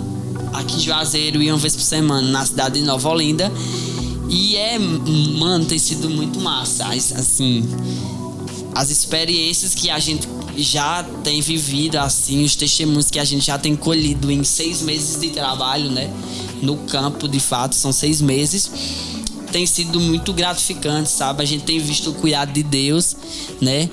aqui em Juazeiro e uma vez por semana na cidade de Nova Olinda. E é, mano, tem sido muito massa. Assim, as experiências que a gente já tem vivido, assim, os testemunhos que a gente já tem colhido em seis meses de trabalho, né? No campo, de fato, são seis meses. Tem sido muito gratificante, sabe? A gente tem visto o cuidado de Deus, né?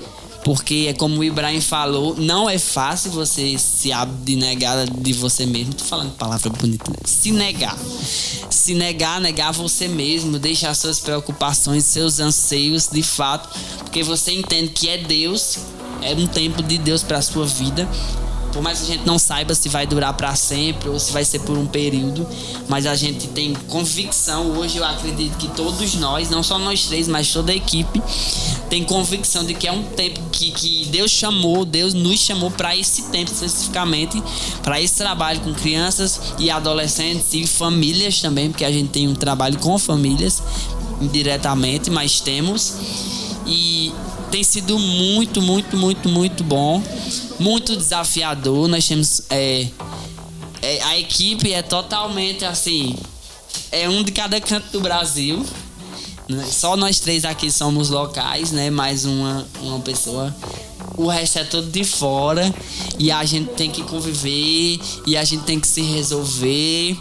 Porque é como o Ibrahim falou, não é fácil você se abnegar de você mesmo. Tô falando palavra bonita, né? Se negar. Se negar, negar você mesmo, deixar suas preocupações, seus anseios de fato, porque você entende que é Deus, é um tempo de Deus para sua vida. Por mais que a gente não saiba se vai durar para sempre ou se vai ser por um período, mas a gente tem convicção. Hoje eu acredito que todos nós, não só nós três, mas toda a equipe, tem convicção de que é um tempo que, que Deus chamou, Deus nos chamou para esse tempo especificamente, para esse trabalho com crianças e adolescentes e famílias também, porque a gente tem um trabalho com famílias indiretamente, mas temos. E tem sido muito, muito, muito, muito bom, muito desafiador. Nós temos é, é, a equipe é totalmente assim, é um de cada canto do Brasil. né? Só nós três aqui somos locais, né? Mais uma, uma pessoa. O resto é todo de fora e a gente tem que conviver e a gente tem que se resolver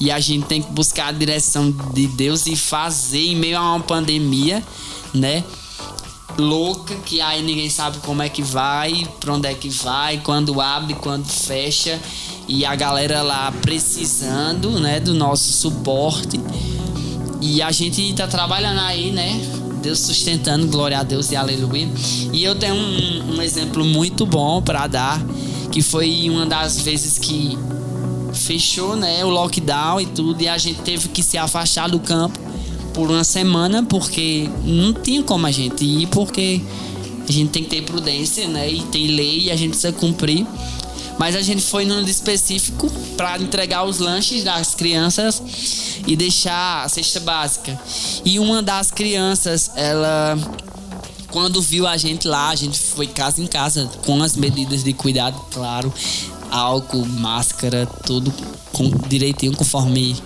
e a gente tem que buscar a direção de Deus e fazer em meio a uma pandemia, né? Louca que aí ninguém sabe como é que vai, pra onde é que vai, quando abre, quando fecha e a galera lá precisando, né, do nosso suporte. E a gente tá trabalhando aí, né? Deus sustentando, glória a Deus e aleluia. E eu tenho um, um exemplo muito bom para dar, que foi uma das vezes que fechou, né, o lockdown e tudo, e a gente teve que se afastar do campo por uma semana, porque não tinha como a gente ir, porque a gente tem que ter prudência, né? E tem lei e a gente precisa cumprir. Mas a gente foi num específico para entregar os lanches das crianças e deixar a cesta básica. E uma das crianças, ela quando viu a gente lá, a gente foi casa em casa com as medidas de cuidado, claro, álcool, máscara, tudo com, direitinho conforme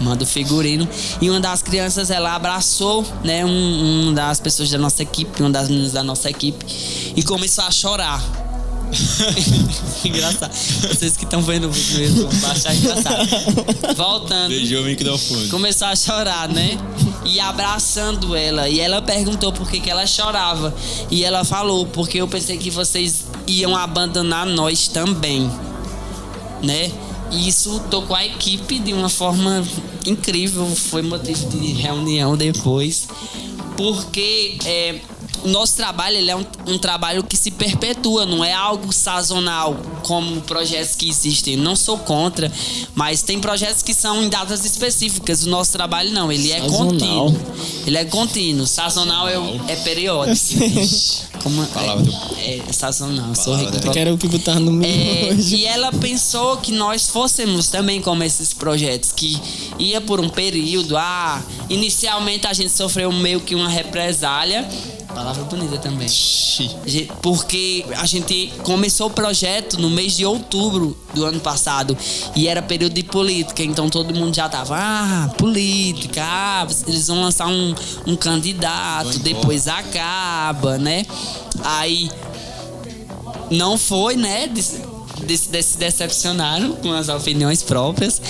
manda o figurino. E uma das crianças ela abraçou, né, um, um das pessoas da nossa equipe, uma das meninas da nossa equipe, e começou a chorar. engraçado. Vocês que estão vendo o vídeo mesmo, vão achar engraçado. Voltando. Beijou o microfone. Começou a chorar, né? E abraçando ela. E ela perguntou por que, que ela chorava. E ela falou, porque eu pensei que vocês iam abandonar nós também. Né? E isso tocou a equipe de uma forma incrível. Foi motivo de reunião depois. Porque é, o nosso trabalho ele é um, um, trabalho que se perpetua, não é algo sazonal, como projetos que existem. Não sou contra, mas tem projetos que são em datas específicas. O nosso trabalho não, ele é Sazonal. contínuo. Ele é contínuo. Sazonal é, o- é periódico. Como, Palavra do- é, é sazonal, sou rico. do- Que era o que botar no meu É, hoje. e ela pensou que nós fôssemos também como esses projetos, que ia por um período, ah, Inicialmente a gente sofreu meio que uma represália. Palavra bonita também. Porque a gente começou o projeto no mês de outubro do ano passado e era período de política, então todo mundo já tava, ah, política, ah, eles vão lançar um, um candidato, depois acaba, né? Aí não foi, né? Se decepcionaram com as opiniões próprias.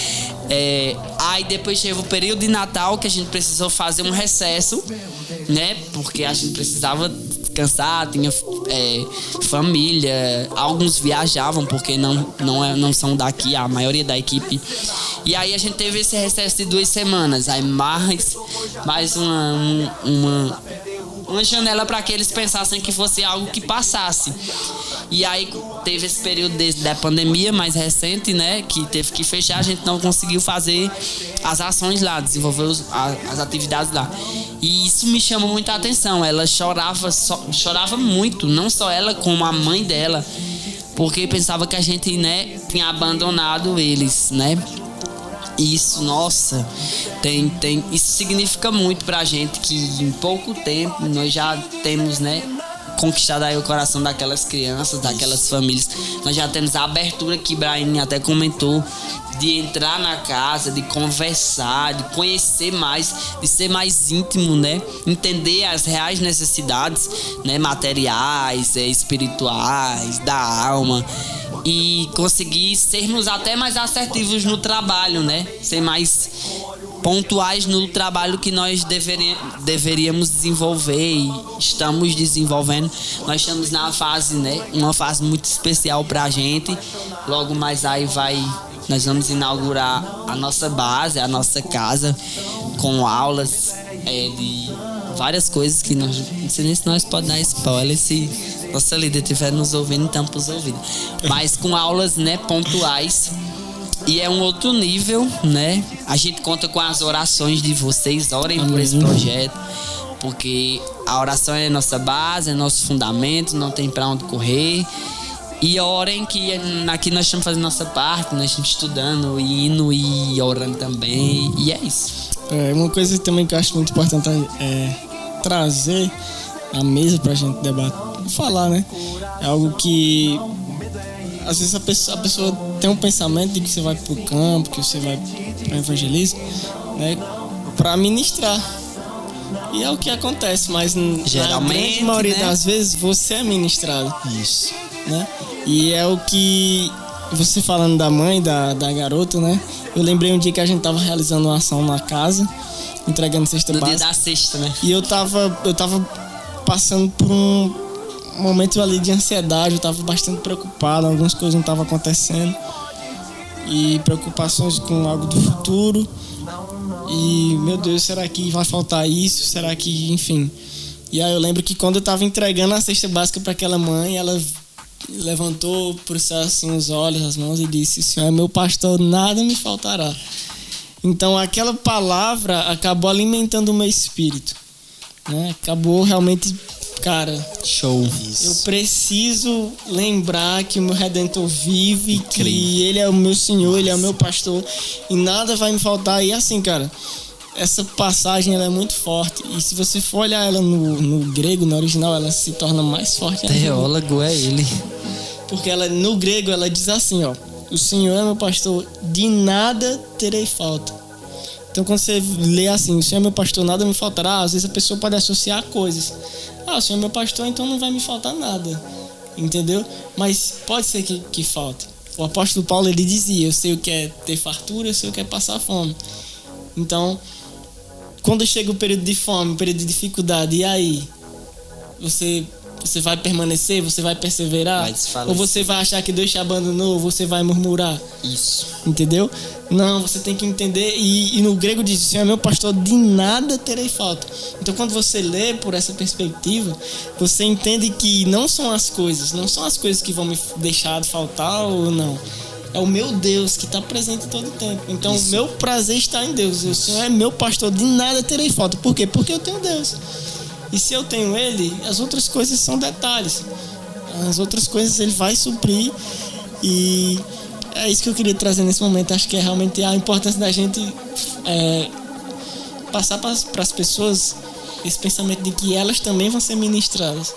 É, aí depois teve o período de Natal que a gente precisou fazer um recesso, né? Porque a gente precisava descansar, tinha é, família, alguns viajavam porque não, não, é, não são daqui, a maioria da equipe. E aí a gente teve esse recesso de duas semanas, aí mais, mais uma, uma uma janela para que eles pensassem que fosse algo que passasse. E aí teve esse período de, da pandemia mais recente, né, que teve que fechar, a gente não conseguiu fazer as ações lá, desenvolver os, a, as atividades lá. E isso me chamou muita atenção. Ela chorava, so, chorava muito, não só ela como a mãe dela, porque pensava que a gente, né, tinha abandonado eles, né? Isso, nossa, tem, tem, isso significa muito pra gente que em pouco tempo nós já temos, né, conquistado aí o coração daquelas crianças, daquelas famílias. Nós já temos a abertura que Ibrahim até comentou de entrar na casa, de conversar, de conhecer mais, de ser mais íntimo, né? Entender as reais necessidades, né, materiais, é, espirituais, da alma e conseguir sermos até mais assertivos no trabalho, né? Ser mais pontuais no trabalho que nós deveríamos desenvolver e estamos desenvolvendo. Nós estamos na fase, né? Uma fase muito especial para a gente. Logo mais aí vai nós vamos inaugurar a nossa base, a nossa casa, com aulas é, de várias coisas que nós. Não sei nem se nós podemos dar spoiler se nossa líder estiver nos ouvindo, tampa os ouvidos. Mas com aulas, né, pontuais. E é um outro nível, né? A gente conta com as orações de vocês, orem por esse projeto. Porque a oração é nossa base, é nosso fundamento, não tem para onde correr. E orem que aqui nós estamos fazendo nossa parte, nós estamos estudando, indo e orando também. E é isso. É, uma coisa também que eu acho muito importante é trazer a mesa pra gente debater, falar, né? É algo que às vezes a pessoa, a pessoa tem um pensamento de que você vai pro campo, que você vai para evangelismo, né? Para ministrar. E é o que acontece, mas Geralmente, na maioria né? das vezes você é ministrado. Isso. Né? E é o que você falando da mãe, da, da garota, né? Eu lembrei um dia que a gente tava realizando uma ação na casa, entregando cesta no básica. dia da sexta, né? E eu tava, eu tava passando por um momento ali de ansiedade, eu tava bastante preocupado, algumas coisas não estavam acontecendo. E preocupações com algo do futuro. E, meu Deus, será que vai faltar isso? Será que, enfim. E aí eu lembro que quando eu tava entregando a cesta básica para aquela mãe, ela levantou por céu assim os olhos, as mãos e disse: "O Senhor é meu pastor, nada me faltará". Então aquela palavra acabou alimentando o meu espírito, né? Acabou realmente, cara, Show. eu preciso lembrar que o meu redentor vive, que ele é o meu Senhor, ele é o meu pastor e nada vai me faltar. E assim, cara, essa passagem ela é muito forte. E se você for olhar ela no, no grego, no original, ela se torna mais forte ainda. Teólogo é ele. Porque ela, no grego ela diz assim, ó. O Senhor é meu pastor, de nada terei falta. Então quando você lê assim, o Senhor é meu pastor, nada me faltará, às vezes a pessoa pode associar coisas. Ah, o Senhor é meu pastor, então não vai me faltar nada. Entendeu? Mas pode ser que, que falte. O apóstolo Paulo ele dizia, eu sei o que é ter fartura, eu sei o que é passar fome. Então, quando chega o período de fome, o período de dificuldade, e aí? Você você vai permanecer, você vai perseverar? Vai ou você vai achar que Deus te abandonou, ou você vai murmurar? Isso. Entendeu? Não, você tem que entender. E, e no grego diz: Senhor é meu pastor, de nada terei falta. Então, quando você lê por essa perspectiva, você entende que não são as coisas, não são as coisas que vão me deixar de faltar ou não. É o meu Deus que está presente todo o tempo. Então, o meu prazer está em Deus. O Senhor é meu pastor, de nada terei falta. Por quê? Porque eu tenho Deus. E se eu tenho Ele, as outras coisas são detalhes. As outras coisas Ele vai suprir. E é isso que eu queria trazer nesse momento. Acho que é realmente a importância da gente é, passar para as pessoas esse pensamento de que elas também vão ser ministradas,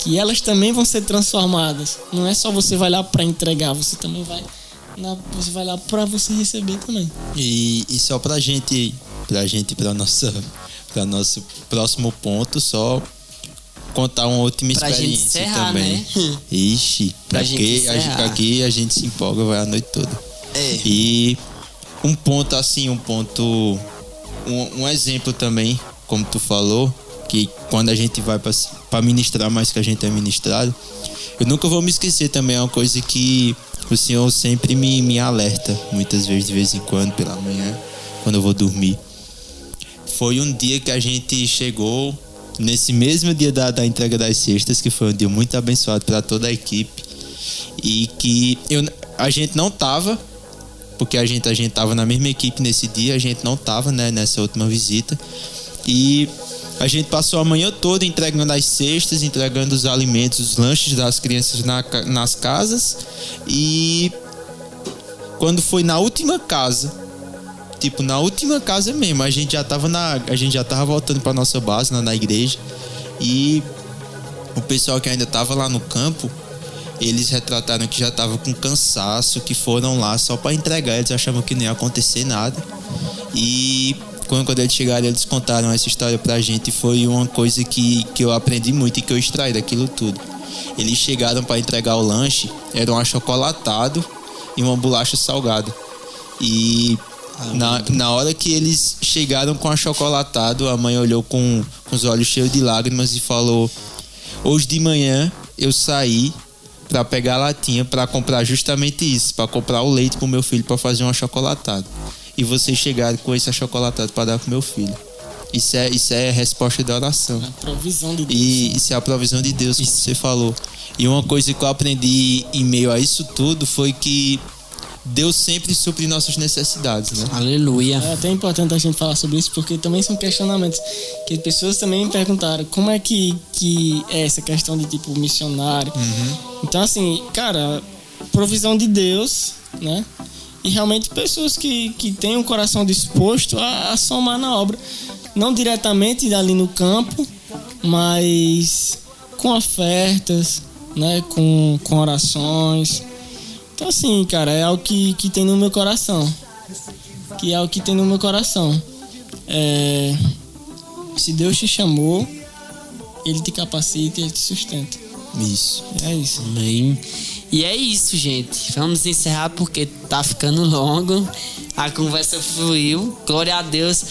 que elas também vão ser transformadas. Não é só você vai lá para entregar, você também vai na, você vai lá para você receber também. E, e só pra gente, pra gente para nossa para nosso próximo ponto, só contar uma última pra experiência encerrar, também. Né? Ixi, pra aqui, a gente, aqui a gente se empolga, vai a noite toda. É. E um ponto assim, um ponto um, um exemplo também, como tu falou, que quando a gente vai para ministrar mais que a gente é ministrado, eu nunca vou me esquecer também, é uma coisa que o Senhor sempre me, me alerta, muitas vezes, de vez em quando, pela manhã, quando eu vou dormir. Foi um dia que a gente chegou, nesse mesmo dia da, da entrega das cestas, que foi um dia muito abençoado para toda a equipe, e que eu, a gente não tava, porque a gente, a gente tava na mesma equipe nesse dia, a gente não tava né, nessa última visita, e a gente passou a manhã toda entregando as cestas, entregando os alimentos, os lanches das crianças na, nas casas. E quando foi na última casa, tipo na última casa mesmo, a gente já tava na, a gente já tava voltando para nossa base na, na igreja e o pessoal que ainda tava lá no campo, eles retrataram que já tava com cansaço, que foram lá só para entregar, eles achavam que não ia acontecer nada. E quando, quando eles chegaram, eles contaram essa história pra gente. Foi uma coisa que, que eu aprendi muito e que eu extraí daquilo tudo. Eles chegaram para entregar o lanche, era um achocolatado e uma bolacha salgada. E na, na hora que eles chegaram com achocolatado, a mãe olhou com, com os olhos cheios de lágrimas e falou: Hoje de manhã eu saí para pegar a latinha para comprar justamente isso, para comprar o leite pro meu filho para fazer um achocolatado e vocês chegarem com esse achocolatado para dar pro meu filho. Isso é, isso é resposta de oração. A provisão de Deus. E isso é a provisão de Deus, como você falou. E uma coisa que eu aprendi em meio a isso tudo foi que Deus sempre supre nossas necessidades, né? Aleluia. É até importante a gente falar sobre isso, porque também são questionamentos que pessoas também me perguntaram como é que, que é essa questão de tipo missionário. Uhum. Então, assim, cara, provisão de Deus, né? e realmente pessoas que, que têm um coração disposto a, a somar na obra. Não diretamente ali no campo, mas com ofertas, né? com, com orações. Então, assim, cara, é algo que, que tem no meu coração. Que é o que tem no meu coração. É, se Deus te chamou, Ele te capacita e Ele te sustenta. Isso. É isso. Amém. E é isso, gente. Vamos encerrar porque tá ficando longo. A conversa fluiu. Glória a Deus.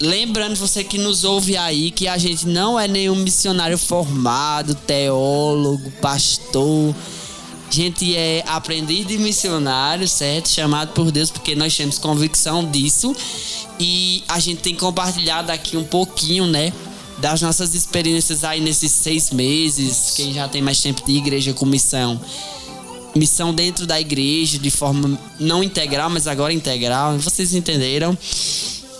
Lembrando você que nos ouve aí que a gente não é nenhum missionário formado, teólogo, pastor. A gente é aprendiz de missionário, certo? Chamado por Deus porque nós temos convicção disso. E a gente tem compartilhado aqui um pouquinho, né? Das nossas experiências aí nesses seis meses. Quem já tem mais tempo de igreja com missão missão dentro da igreja de forma não integral, mas agora integral. Vocês entenderam?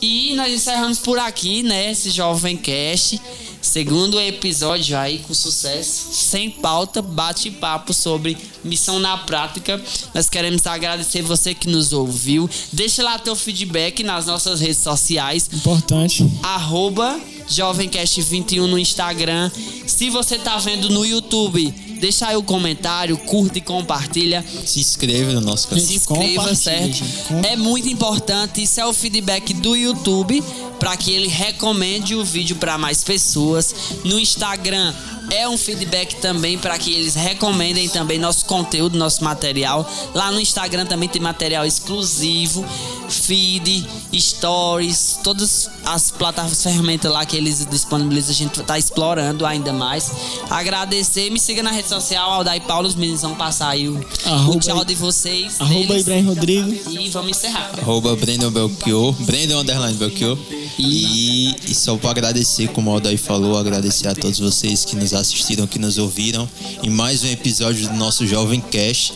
E nós encerramos por aqui, né? Esse Jovem Cast. Segundo episódio aí com sucesso, sem pauta, bate-papo sobre missão na prática. Nós queremos agradecer você que nos ouviu. Deixa lá teu feedback nas nossas redes sociais. Importante. Arroba Jovemcast21 no Instagram. Se você tá vendo no YouTube, deixa aí o comentário, curta e compartilha. Se inscreva no nosso canal. Se inscreva, certo? É muito importante. Isso é o feedback do YouTube para que ele recomende o vídeo para mais pessoas. No Instagram, é um feedback também para que eles recomendem também nosso conteúdo, nosso material. Lá no Instagram também tem material exclusivo, feed, stories, todas as plataformas, ferramentas lá que eles disponibilizam, a gente está explorando ainda mais. Agradecer, me siga na rede social, Aldai Paulo, os meninos vão passar aí o, o tchau de vocês. Arroba Ibrahim Rodrigo. E vamos encerrar. Arroba Brandon Belchior, Brandon Underline Belchior. E, e só para agradecer, como o Aldair falou, agradecer a todos vocês que nos assistiram, que nos ouviram em mais um episódio do nosso Jovem Cash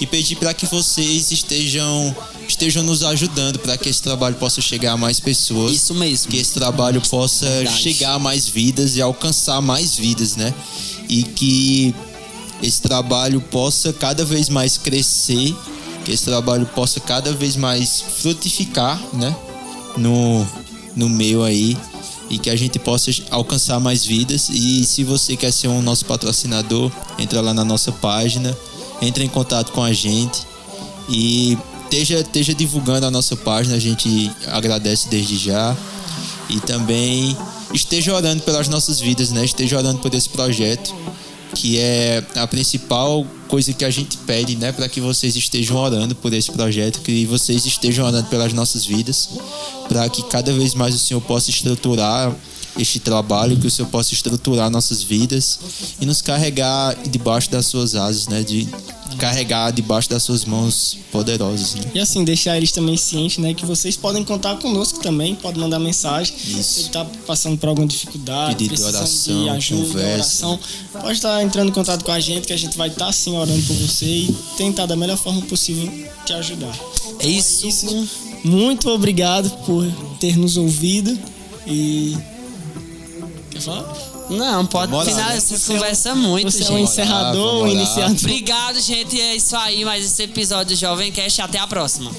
e pedir para que vocês estejam estejam nos ajudando para que esse trabalho possa chegar a mais pessoas. Isso mesmo. Que esse trabalho possa Verdade. chegar a mais vidas e alcançar mais vidas, né? E que esse trabalho possa cada vez mais crescer, que esse trabalho possa cada vez mais frutificar, né? No no meio aí e que a gente possa alcançar mais vidas. E se você quer ser um nosso patrocinador, entra lá na nossa página, entre em contato com a gente e esteja, esteja divulgando a nossa página, a gente agradece desde já. E também esteja orando pelas nossas vidas, né? Esteja orando por esse projeto, que é a principal coisa que a gente pede, né? Para que vocês estejam orando por esse projeto, que vocês estejam orando pelas nossas vidas, para que cada vez mais o Senhor possa estruturar este trabalho, que o Senhor possa estruturar nossas vidas e nos carregar debaixo das suas asas, né? De carregar debaixo das suas mãos poderosas. Né? E assim, deixar eles também cientes, né? Que vocês podem contar conosco também, podem mandar mensagem. Isso. Se ele tá passando por alguma dificuldade, Pedido de oração, de ajuda, conversa. oração, pode estar entrando em contato com a gente, que a gente vai estar tá, sim orando por você e tentar da melhor forma possível te ajudar. É isso. isso. Muito obrigado por ter nos ouvido e Quer falar? Não, pode finalizar. Vocês conversam muito, você gente. é um encerrador, ah, um iniciador. Obrigado, gente. É isso aí. Mais esse episódio do Jovem Cast. Até a próxima.